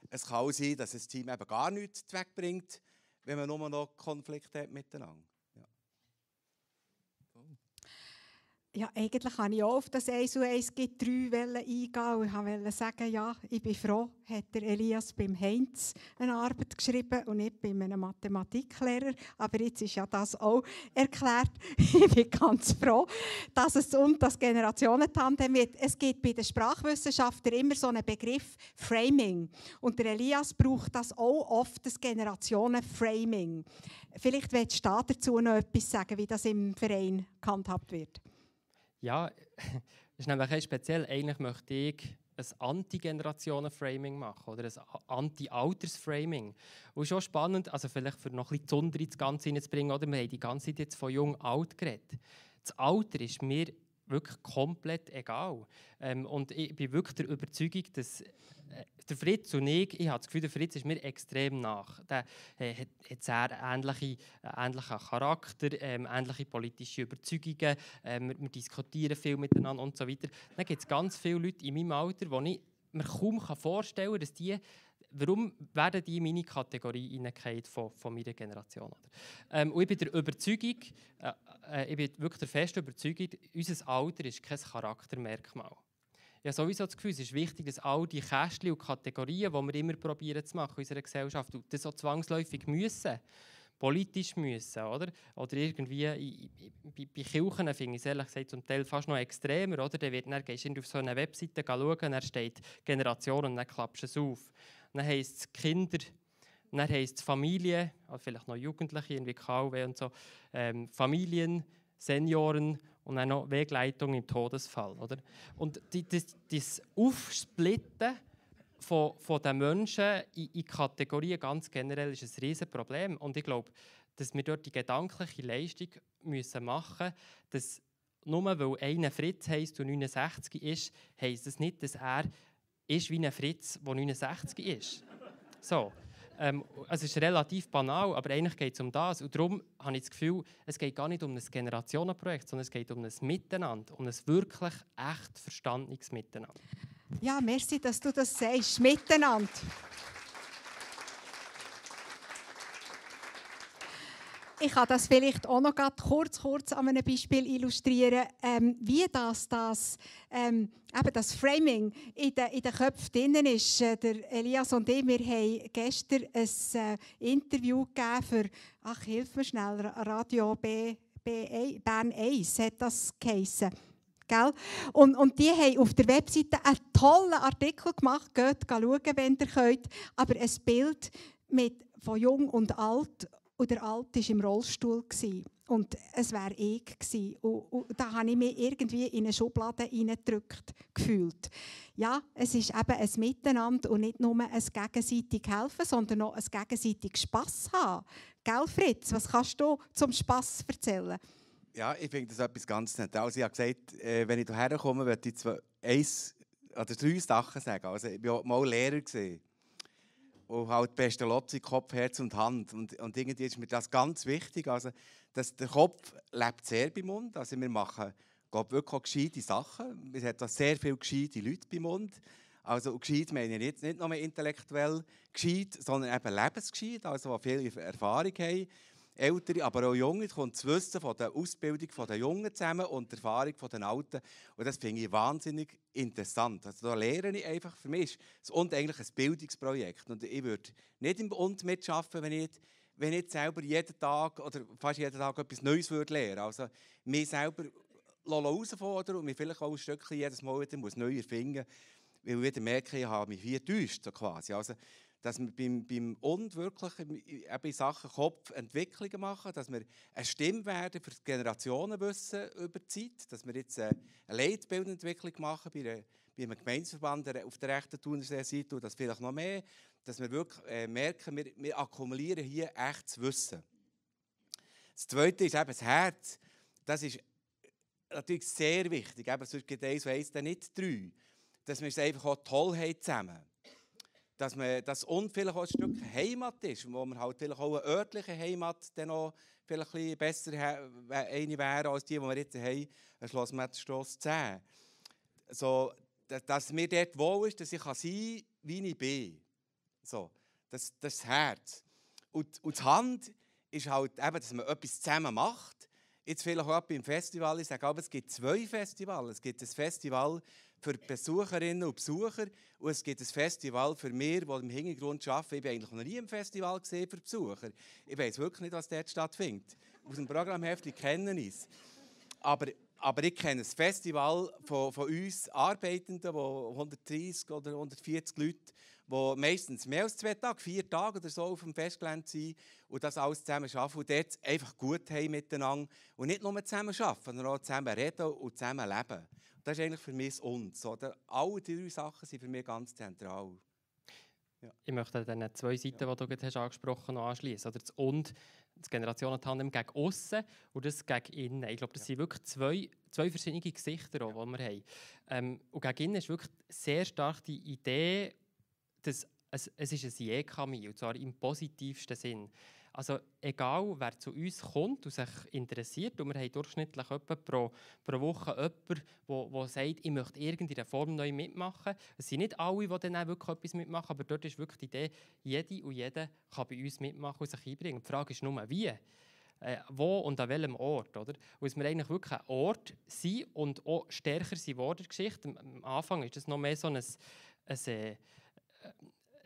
[SPEAKER 13] Es kann auch sein, dass ein Team eben gar nichts wegbringt, wenn man nur noch Konflikte hat miteinander.
[SPEAKER 2] Ja, eigentlich kann ich auch auf das 1 und 1 gibt 3 eingehen. Ich wollte sagen, ja, ich bin froh, hat der Elias beim Heinz eine Arbeit geschrieben und nicht bei einem Mathematiklehrer. Aber jetzt ist ja das auch erklärt. ich bin ganz froh, dass es und das Generationentandem wird. Es gibt bei den Sprachwissenschaftlern immer so einen Begriff Framing. Und der Elias braucht das auch oft, das Generationenframing. Vielleicht willst du dazu noch etwas sagen, wie das im Verein gehandhabt wird.
[SPEAKER 9] Ja, es ist nämlich ein speziell. Eigentlich möchte ich ein Anti-Generationen-Framing machen oder ein Anti-Alters-Framing. Und schon spannend, also vielleicht für noch bisschen Zunder ins Ganze hineinzubringen, oder? wir haben die ganze Zeit jetzt von jung alt geredet. Das Alter ist mir wirklich komplett egal. Ähm, und ich bin wirklich der Überzeugung, dass äh, der Fritz und ich, ich habe das Gefühl, der Fritz ist mir extrem nach. Der äh, hat, hat sehr ähnliche, äh, ähnlichen Charakter, ähm, ähnliche politische Überzeugungen, ähm, wir, wir, diskutieren viel miteinander und so weiter. Dann gibt es ganz viele Leute in meinem Alter, wo ich mir kaum vorstellen kann, dass die warum werden die in meine Kategorie hineingefallen von, von meiner Generation? Ähm, und ich bin der Überzeugung, äh, äh, ich bin wirklich der festen Überzeugung, unser Alter ist kein Charaktermerkmal. Ich habe sowieso das Gefühl, es ist wichtig, dass all die Kästchen und Kategorien, die wir immer probieren zu machen in unserer Gesellschaft, und das so zwangsläufig müssen, politisch müssen, oder? Oder irgendwie, bei, bei Kirchen finde ich es ehrlich gesagt zum Teil fast noch extremer, oder? Dann, wird, dann gehst du auf so eine Webseite schauen, dann steht Generation und dann klappst du es auf. Dann heisst es Kinder, dann heisst es Familie, oder vielleicht noch Jugendliche, irgendwie KW und so, ähm, Familien, Senioren und dann noch Wegleitung im Todesfall. Oder? Und das, das Aufsplitten von, von den Menschen in, in Kategorien ganz generell ist ein Riesenproblem. Und ich glaube, dass wir dort die gedankliche Leistung müssen machen müssen, dass nur weil einer Fritz heisst und 69 ist, heisst das nicht, dass er ist wie ein Fritz, der 69 ist. So. Ähm, es ist relativ banal, aber eigentlich geht es um das. Und darum habe ich das Gefühl, es geht gar nicht um ein Generationenprojekt, sondern es geht um ein Miteinander, um ein wirklich echt verstandenes Miteinander.
[SPEAKER 2] Ja, merci, dass du das sagst. Miteinander. Ich kann das vielleicht auch noch kurz, kurz an einem Beispiel illustrieren, ähm, wie das, das, ähm, eben das Framing in den, in den Köpfen drin ist. Äh, der Elias und ich, wir haben gestern ein äh, Interview gegeben für, ach, hilf mir schnell, Radio B, B, Bern 1 hat das geheissen. Und, und die haben auf der Webseite einen tollen Artikel gemacht. Geht schauen, wenn ihr könnt. Aber ein Bild mit, von Jung und Alt und der Alte war im Rollstuhl. Und es wäre ich gewesen. Und, und da habe ich mich irgendwie in eine Schublade hineingedrückt gefühlt. Ja, es ist eben ein Miteinander und nicht nur ein gegenseitig helfen, sondern auch ein gegenseitig Spass haben. Gell, Fritz? Was kannst du zum Spass erzählen?
[SPEAKER 13] Ja, ich finde das etwas ganz Zentrales. Ich habe gesagt, äh, wenn ich hierher komme, werde ich zwei, eins oder drei Sachen sagen. Also, ich war mal Lehrer. Gewesen und halt beste Lotzi, Kopf, Herz und Hand. Und, und irgendwie ist mir das ganz wichtig. Also, dass der Kopf lebt sehr beim Mund. Also wir machen glaub, wirklich auch gescheite Sachen. Wir haben sehr viele gescheite Leute beim Mund. Also gescheit meine ich jetzt nicht nur intellektuell gescheit, sondern eben lebensgescheit, also die viel Erfahrung haben. Ältere, aber auch Junge, kommt das Wissen von der Ausbildung der Jungen zusammen und die Erfahrung der Alten. Und das finde ich wahnsinnig interessant. Also da lerne ich einfach, für mich ist es und eigentlich ein Bildungsprojekt. Und ich würde nicht im Bund mitarbeiten, wenn ich, wenn ich selber jeden Tag oder fast jeden Tag etwas Neues würde lernen Also mich selber herausfordern und mich vielleicht auch ein Stückchen jedes Mal wieder neu erfinden weil ich wieder merke, ich habe mich hier getäuscht, so quasi. Also, dass wir beim, beim Und wirklich in Sachen Kopf Entwicklungen machen, dass wir eine Stimme werden für das Generationenwissen über die Zeit, dass wir jetzt eine Leitbildentwicklung machen bei, einer, bei einem Gemeindeverband auf der rechten Thunerseite und das vielleicht noch mehr, dass wir wirklich äh, merken, wir, wir akkumulieren hier echtes Wissen. Das Zweite ist eben das Herz. Das ist natürlich sehr wichtig. Eben, sonst es eins, eins, dann nicht drei. Dass wir es einfach auch toll haben zusammen dass man das vielleicht auch ein Stück Heimat ist, wo man halt vielleicht auch eine örtliche Heimat dann noch vielleicht ein besser eine wäre als die, die wir jetzt haben, Schloss Metzstrasse 10. So, dass mir dort wohl ist, dass ich sein kann, wie ich bin. So, das, das ist das Herz. Und, und die Hand ist halt eben, dass man etwas zusammen macht. Jetzt vielleicht auch beim Festival, ich sage aber, es gibt zwei Festivals. Es gibt ein Festival für Besucherinnen und Besucher und es gibt ein Festival für mich, die im Hintergrund arbeiten. Ich war eigentlich noch nie im Festival gesehen für Besucher. Ich weiß wirklich nicht, was dort stattfindet. Aus dem Programmheft kennen ich es. Aber, aber ich kenne ein Festival von, von uns Arbeitenden, wo 130 oder 140 Leute, die meistens mehr als zwei Tage, vier Tage oder so auf dem Festgelände sind und das alles zusammen arbeiten und dort einfach gut haben miteinander und nicht nur zusammen arbeiten, sondern auch zusammen reden und zusammen leben. Das ist eigentlich für mich das Und. So, alle drei Sachen sind für mich ganz zentral.
[SPEAKER 9] Ja. Ich möchte an den zwei Seiten, ja. die du gerade hast angesprochen hast, anschließen. Das Und, das Generationentandem gegen außen und das gegen innen. Ich glaube, das ja. sind wirklich zwei, zwei verschiedene Gesichter, die wir haben. Ähm, und gegen innen ist wirklich sehr stark die Idee, dass es, es ist ein Je-Kamil, und zwar im positivsten Sinn. Also egal, wer zu uns kommt und sich interessiert, und wir haben durchschnittlich etwa pro, pro Woche jemanden, der sagt, ich möchte irgendeine Form neu mitmachen. Es sind nicht alle, die dann auch wirklich etwas mitmachen, aber dort ist wirklich die Idee, jede und jeder kann bei uns mitmachen und sich einbringen. Die Frage ist nur, wie. Äh, wo und an welchem Ort. Oder? Dass wir eigentlich wirklich ein Ort sind und auch stärker sind in der Geschichte. Am Anfang ist das noch mehr so ein, ein, ein äh,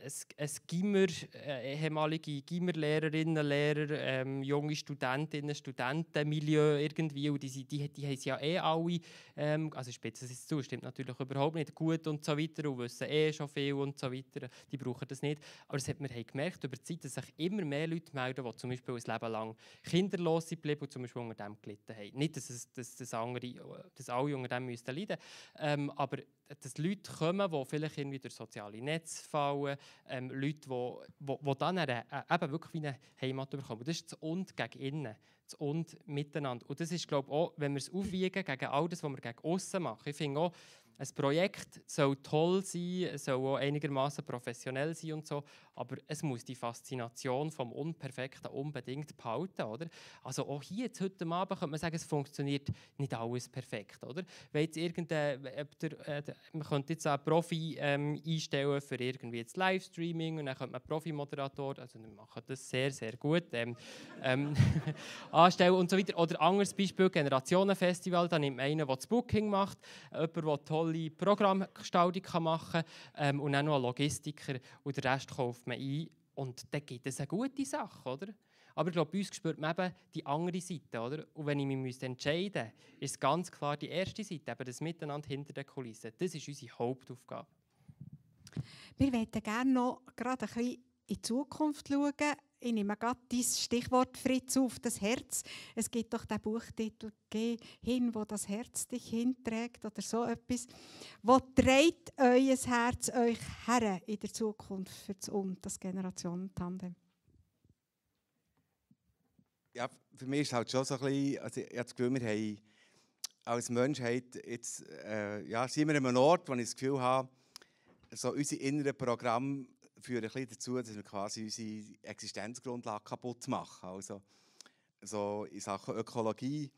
[SPEAKER 9] ein, Gimmer, äh, ehemalige Gimmerlehrerinnen, Lehrer, ähm, junge Studentinnen, Studentenmilieu irgendwie, und die, die, die haben ja eh alle, ähm, also spitze es zu, stimmt natürlich überhaupt nicht, gut und so weiter und wissen eh schon viel und so weiter, die brauchen das nicht. Aber das hat man haben gemerkt über die Zeit, dass sich immer mehr Leute melden, die zum Beispiel ein Leben lang kinderlos geblieben und zum Beispiel unter dem gelitten haben. Nicht, dass, es, dass, dass, andere, dass alle unter dem müssten leiden ähm, aber dass Leute kommen, die vielleicht irgendwie durch soziale Netze fallen, ähm, Leute, die wo, wo dann eine, äh, eben wirklich wie eine Heimat bekommen. Das ist das Und gegen innen, das Und miteinander. Und das ist, glaube ich, auch, wenn wir es aufwiegen gegen all das, was wir gegen außen machen. Ich finde auch, ein Projekt soll toll sein, soll auch einigermaßen professionell sein und so, aber es muss die Faszination vom Unperfekten unbedingt behalten, oder? Also auch hier jetzt heute Abend könnte man sagen, es funktioniert nicht alles perfekt, oder? Wenn jetzt irgendein, äh, man könnte jetzt einen Profi ähm, einstellen für irgendwie jetzt Livestreaming und dann könnte man Profi-Moderator, also wir machen das sehr, sehr gut, ähm, ähm, anstellen und so weiter. Oder anderes Beispiel, Generationenfestival, da nimmt man einen, der das Booking macht, jemand, der tolle Programmgestaltung machen kann ähm, und dann noch einen Logistiker und den Rest kauft man ein und dann gibt es eine gute Sache, oder? Aber ich glaube, bei uns spürt man eben die andere Seite, oder? Und wenn ich mich entscheiden müsste, ist ganz klar die erste Seite, eben das Miteinander hinter den Kulissen. Das ist unsere Hauptaufgabe.
[SPEAKER 2] Wir möchten gerne noch gerade ein bisschen in die Zukunft schauen. Ich nehme gerade dieses Stichwort Fritz auf, das Herz. Es gibt doch den Buchtitel «Geh hin, wo das Herz dich hinträgt» oder so etwas. Wo trägt euer Herz euch her in der Zukunft für das Und, das Generationentandem?
[SPEAKER 13] Ja, für mich ist es halt schon so ein bisschen, also ich habe das Gefühl, wir haben als Menschheit jetzt, äh, ja, sind wir an einem Ort, wo ich das Gefühl habe, so unsere inneren Programme führen ein dazu, dass wir quasi unsere Existenzgrundlage kaputt machen. Also so in Sachen Ökologie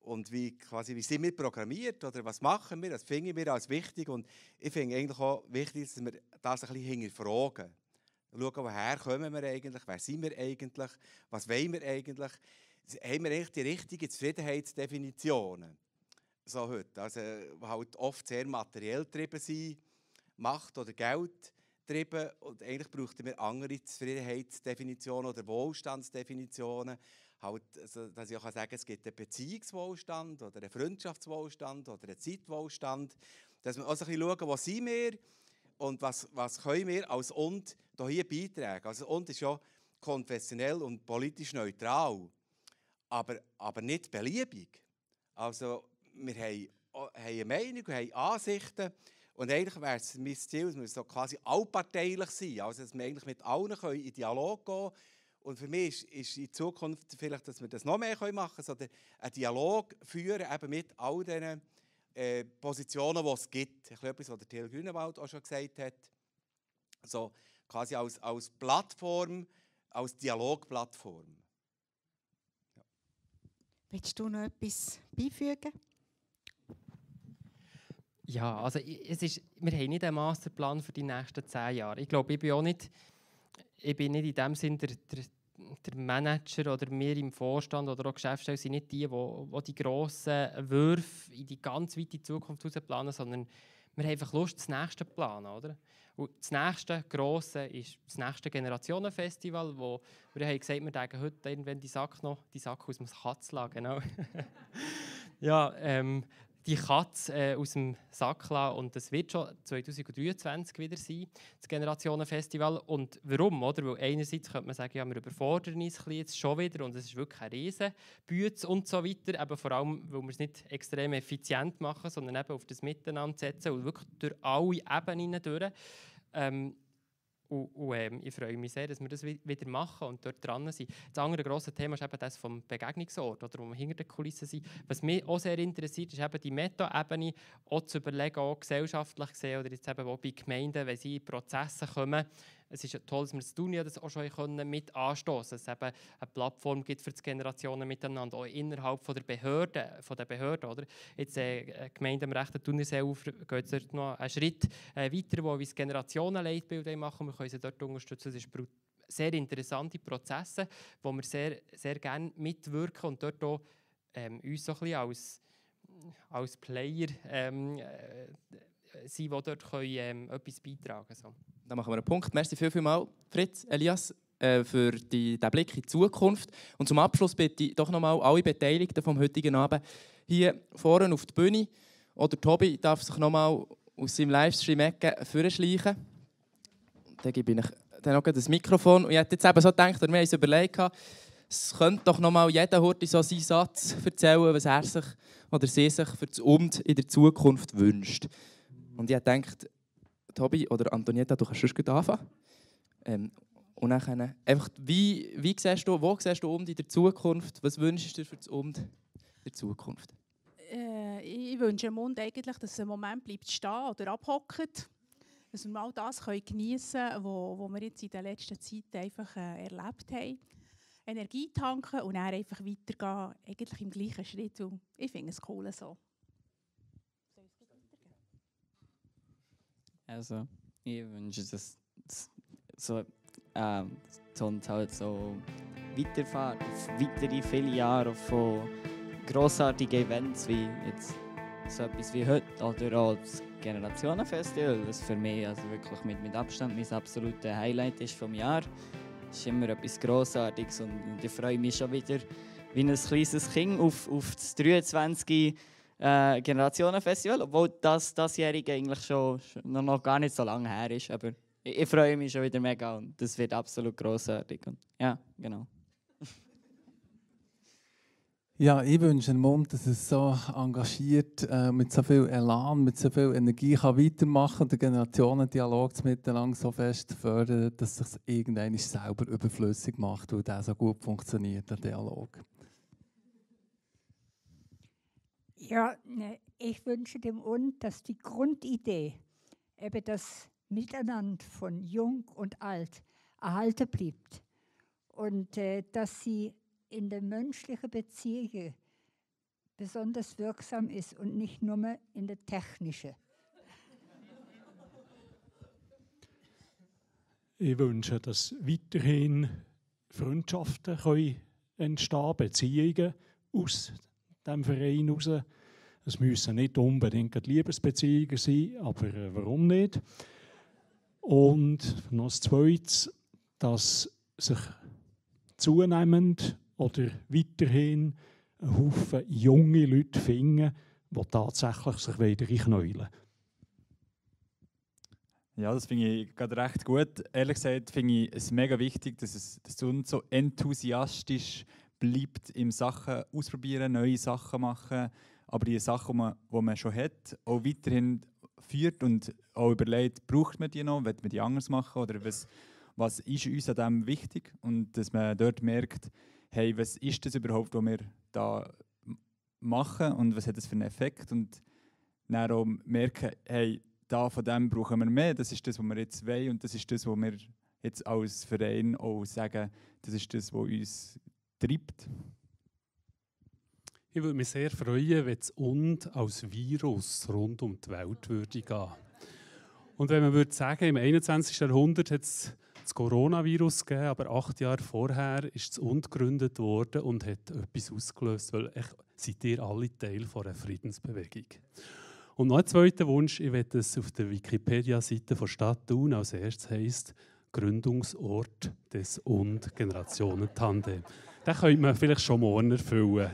[SPEAKER 13] und wie, quasi, wie sind wir programmiert oder was machen wir, das finde ich als wichtig? Und ich finde eigentlich auch wichtig, dass wir das ein bisschen hinterfragen. Schauen, woher kommen wir eigentlich, wer sind wir eigentlich, was wollen wir eigentlich, haben wir eigentlich die richtigen Zufriedenheitsdefinitionen? So heute, also halt oft sehr materiell getrieben sind, Macht oder Geld, getrieben und eigentlich bräuchten wir andere Zufriedenheitsdefinitionen oder Wohlstandsdefinitionen. Halt, also, dass ich auch sagen kann, es gibt einen Beziehungswohlstand oder einen Freundschaftswohlstand oder einen Zeitwohlstand. Dass wir also ein bisschen schauen, wo sind wir und was, was können wir als Und hier beitragen. Also Und ist ja konfessionell und politisch neutral, aber, aber nicht beliebig. Also wir haben, haben eine Meinung, wir haben Ansichten und eigentlich wäre es mein Ziel, dass wir so quasi allparteilich sind, also dass wir eigentlich mit allen können in Dialog gehen können. Und für mich ist, ist in Zukunft vielleicht, dass wir das noch mehr machen können, sondern einen Dialog führen eben mit all diesen äh, Positionen, die es gibt. Ich glaube, etwas, was der Theo Grünewald auch schon gesagt hat. So quasi als, als Plattform, als Dialogplattform.
[SPEAKER 2] Willst du noch etwas beifügen?
[SPEAKER 9] Ja, also es ist, wir haben nicht einen Masterplan für die nächsten zehn Jahre. Ich glaube, ich bin auch nicht, ich bin nicht in dem Sinn der, der, der Manager oder wir im Vorstand oder auch Geschäftsstelle sind nicht die, die, die die grossen Würfe in die ganz weite Zukunft planen, sondern wir haben einfach Lust, das nächste zu planen. Oder? Und das nächste grosse ist das nächste Generationenfestival, wo wir haben gesagt, wir denken heute irgendwann die Sack noch, die Sack aus dem Katz genau. ja, ähm, die Katze äh, aus dem Sack lassen. Und das wird schon 2023 wieder sein, das Generationenfestival. Und warum? Oder? Weil einerseits könnte man sagen, ja, wir überfordern uns jetzt schon wieder und es ist wirklich ein Riesenbüte und so weiter. Eben vor allem, weil wir es nicht extrem effizient machen, sondern eben auf das Miteinander setzen und wirklich durch alle Ebenen durch. Ähm, und, und ähm, ich freue mich sehr, dass wir das wi- wieder machen und dort dran sind. Das andere grosse Thema ist eben das vom Begegnungsort, oder wo wir hinter den Kulissen sind. Was mich auch sehr interessiert, ist eben die Meta-Ebene, auch zu überlegen, auch gesellschaftlich gesehen, oder jetzt eben auch bei Gemeinden, wenn sie in Prozesse kommen. Es ist toll, dass wir das tun, das auch schon können mit anstoßen, dass es eben eine Plattform gibt für das Generationen miteinander, auch innerhalb von der Behörde, von der Behörden, oder? Jetzt äh, Gemeinden am rechten Thunerseeufer geht es noch einen Schritt äh, weiter, wo wir das Generationenleitbild machen. Wir können sie dort unterstützen. Das ist brut- sehr interessante Prozesse, wo wir sehr, sehr gerne mitwirken und dort auch ähm, uns so ein bisschen als, als Player ähm, äh, sein, die dort können, ähm, etwas beitragen können. So.
[SPEAKER 1] Dann machen wir einen Punkt. Merci viel, viel mal, Fritz, Elias, äh, für die, den Blick in die Zukunft. Und zum Abschluss bitte ich doch nochmal alle Beteiligten vom heutigen Abend hier vorne auf die Bühne. Oder Tobi darf sich nochmal aus seinem Livestream Ecke vorschleichen. Dann gebe ich dann noch das Mikrofon. Und ich hätte jetzt eben so gedacht, oder wir haben uns überlegt, es könnte doch nochmal jeder heute so seinen Satz erzählen, was er sich oder sie sich für das Und in der Zukunft wünscht. Und ich habe Tobi oder Antonietta, du kannst sonst anfangen. Ähm, und dann einfach, wie, wie siehst du, wo siehst du Und in der Zukunft? Was wünschst du dir für das Und in der Zukunft?
[SPEAKER 5] Äh, ich wünsche dem Mund eigentlich, dass er einen Moment bleibt stehen oder abhockt. Dass wir mal das können geniessen können, was wir jetzt in der letzten Zeit einfach äh, erlebt haben. Energie tanken und dann einfach weitergehen, eigentlich im gleichen Schritt. Und ich finde es cool so.
[SPEAKER 6] Also, ich wünsche, dass so, ähm, sonst halt so weiterfahren, auf weitere viele Jahre von grossartigen Events wie jetzt so etwas wie heute oder auch das Generationenfestival, das für mich also wirklich mit, mit Abstand mein absolutes Highlight ist vom Jahr. Es ist immer etwas Grossartiges und, und ich freue mich schon wieder wie ein kleines Kind auf, auf das 23 äh, Generationenfestival, obwohl das dasjährige eigentlich schon, noch, noch gar nicht so lange her ist. Aber ich, ich freue mich schon wieder mega und das wird absolut großartig. Ja, genau.
[SPEAKER 7] Ja, ich wünsche dem Mund, dass es so engagiert, äh, mit so viel Elan, mit so viel Energie kann weitermachen und den Generationendialog miteinander so fest fördert, dass es sich irgendwann selber überflüssig macht, weil der so gut funktioniert, der Dialog.
[SPEAKER 4] Ja, ne, ich wünsche dem Und, dass die Grundidee, eben das Miteinander von Jung und Alt, erhalten bleibt. Und äh, dass sie in den menschlichen Beziehungen besonders wirksam ist und nicht nur in der technischen.
[SPEAKER 10] Ich wünsche, dass weiterhin Freundschaften können entstehen Beziehungen aus diesem Verein heraus. Es müssen nicht unbedingt Liebesbeziehungen sein, aber äh, warum nicht? Und noch das Zweites, dass sich zunehmend oder weiterhin ein Haufen junge Leute finden, die tatsächlich sich wieder reinknäulen.
[SPEAKER 8] Ja, das finde ich gerade recht gut. Ehrlich gesagt finde ich es mega wichtig, dass es dass du so enthusiastisch bleibt im Sachen ausprobieren, neue Sachen machen, aber die Sachen, die man, die man schon hat, auch weiterhin führt und auch überlegt, braucht man die noch, will man die anders machen? Oder was, was ist uns an dem wichtig? Und dass man dort merkt, hey, was ist das überhaupt, was wir da machen und was hat das für einen Effekt? Und dann auch merken, hey, da von dem brauchen wir mehr. Das ist das, was wir jetzt wollen und das ist das, was wir jetzt als Verein auch sagen, das ist das, was uns treibt.
[SPEAKER 11] Ich würde mich sehr freuen, wenn das Und als Virus rund um die Welt würde gehen. Und wenn man würde sagen, im 21. Jahrhundert hat es das Coronavirus gegeben, aber acht Jahre vorher ist das Und gegründet worden und hat etwas ausgelöst, weil ich, seid ihr alle Teil einer Friedensbewegung. Und noch ein zweiter Wunsch, ich werde es auf der Wikipedia-Seite von Stadt Thun als erstes heisst Gründungsort des Und Generationen Tandem. Den könnte man vielleicht schon morgen erfüllen.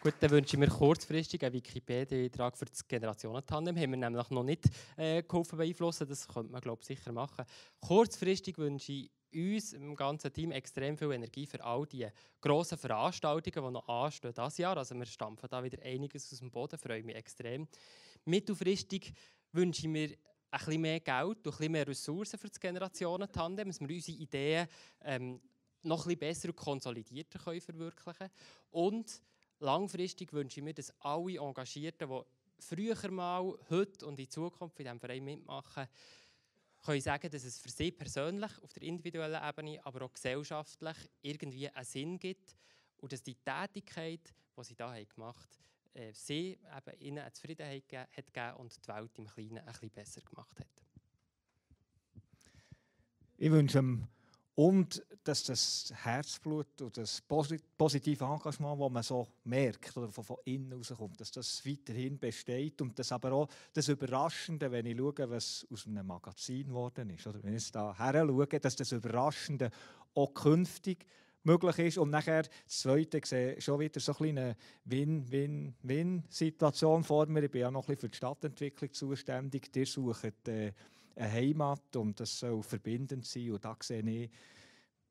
[SPEAKER 9] Gut, dann wünsche ich mir kurzfristig einen Wikipedia-Eintrag für das Generationentandem. Haben wir nämlich noch nicht äh, geholfen beeinflussen. Das könnte man, glaube ich, sicher machen. Kurzfristig wünsche ich uns, im ganzen Team, extrem viel Energie für all die grossen Veranstaltungen, die noch anstehen dieses Jahr. Also wir stampfen da wieder einiges aus dem Boden, freue mich extrem. Mittelfristig wünsche ich mir ein bisschen mehr Geld und ein bisschen mehr Ressourcen für das Generationentandem, dass wir unsere Ideen ähm, noch ein bisschen besser und konsolidierter können verwirklichen können. Und langfristig wünsche ich mir, dass alle Engagierten, die früher mal, heute und in Zukunft in diesem Verein mitmachen, können sagen, dass es für sie persönlich auf der individuellen Ebene, aber auch gesellschaftlich irgendwie einen Sinn gibt und dass die Tätigkeit, die sie hier gemacht haben, äh, sie eben ihnen eine Zufriedenheit ge hat gegeben und die Welt im Kleinen ein bisschen besser gemacht hat.
[SPEAKER 12] Ich wünsche ihm und dass das Herzblut und das positive Engagement, das man so merkt oder von, innen rauskommt, dass das weiterhin besteht und dass aber auch das Überraschende, wenn ich schaue, was aus einem Magazin geworden ist, oder wenn ich da her schaue, dass das Überraschende auch künftig möglich ist. Und nachher, das Zweite, sehe schon wieder so eine Win-Win-Win-Situation vor mir. Ich bin ja noch ein bisschen für die Stadtentwicklung zuständig. Ihr sucht äh, eine Heimat und das soll verbindend sein. Und da sehe ich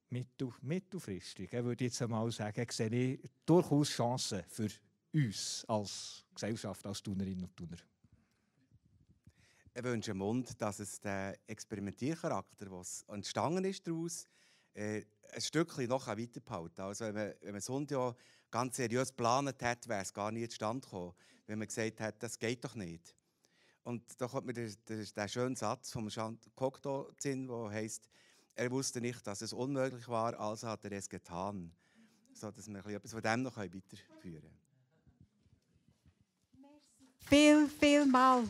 [SPEAKER 12] mittel, mittelfristig, würde ich jetzt einmal sagen, sehe ich durchaus Chancen für uns als Gesellschaft, als Tunerinnen und Tuner.
[SPEAKER 13] Ich wünsche Mund, dass es den Experimentiercharakter, der entstanden ist daraus, äh, ein Stückchen noch weiter behalten Also wenn man, wenn man Sonntag ganz seriös geplant hätte, wäre es gar nicht zustande gekommen, wenn man gesagt hätte, das geht doch nicht. Und da kommt mir der, der, der schöne Satz vom Jean Cocteau Sinn, der heißt, er wusste nicht, dass es unmöglich war, also hat er es getan. So dass wir etwas von dem noch weiterführen können.
[SPEAKER 2] Viel, viel mal.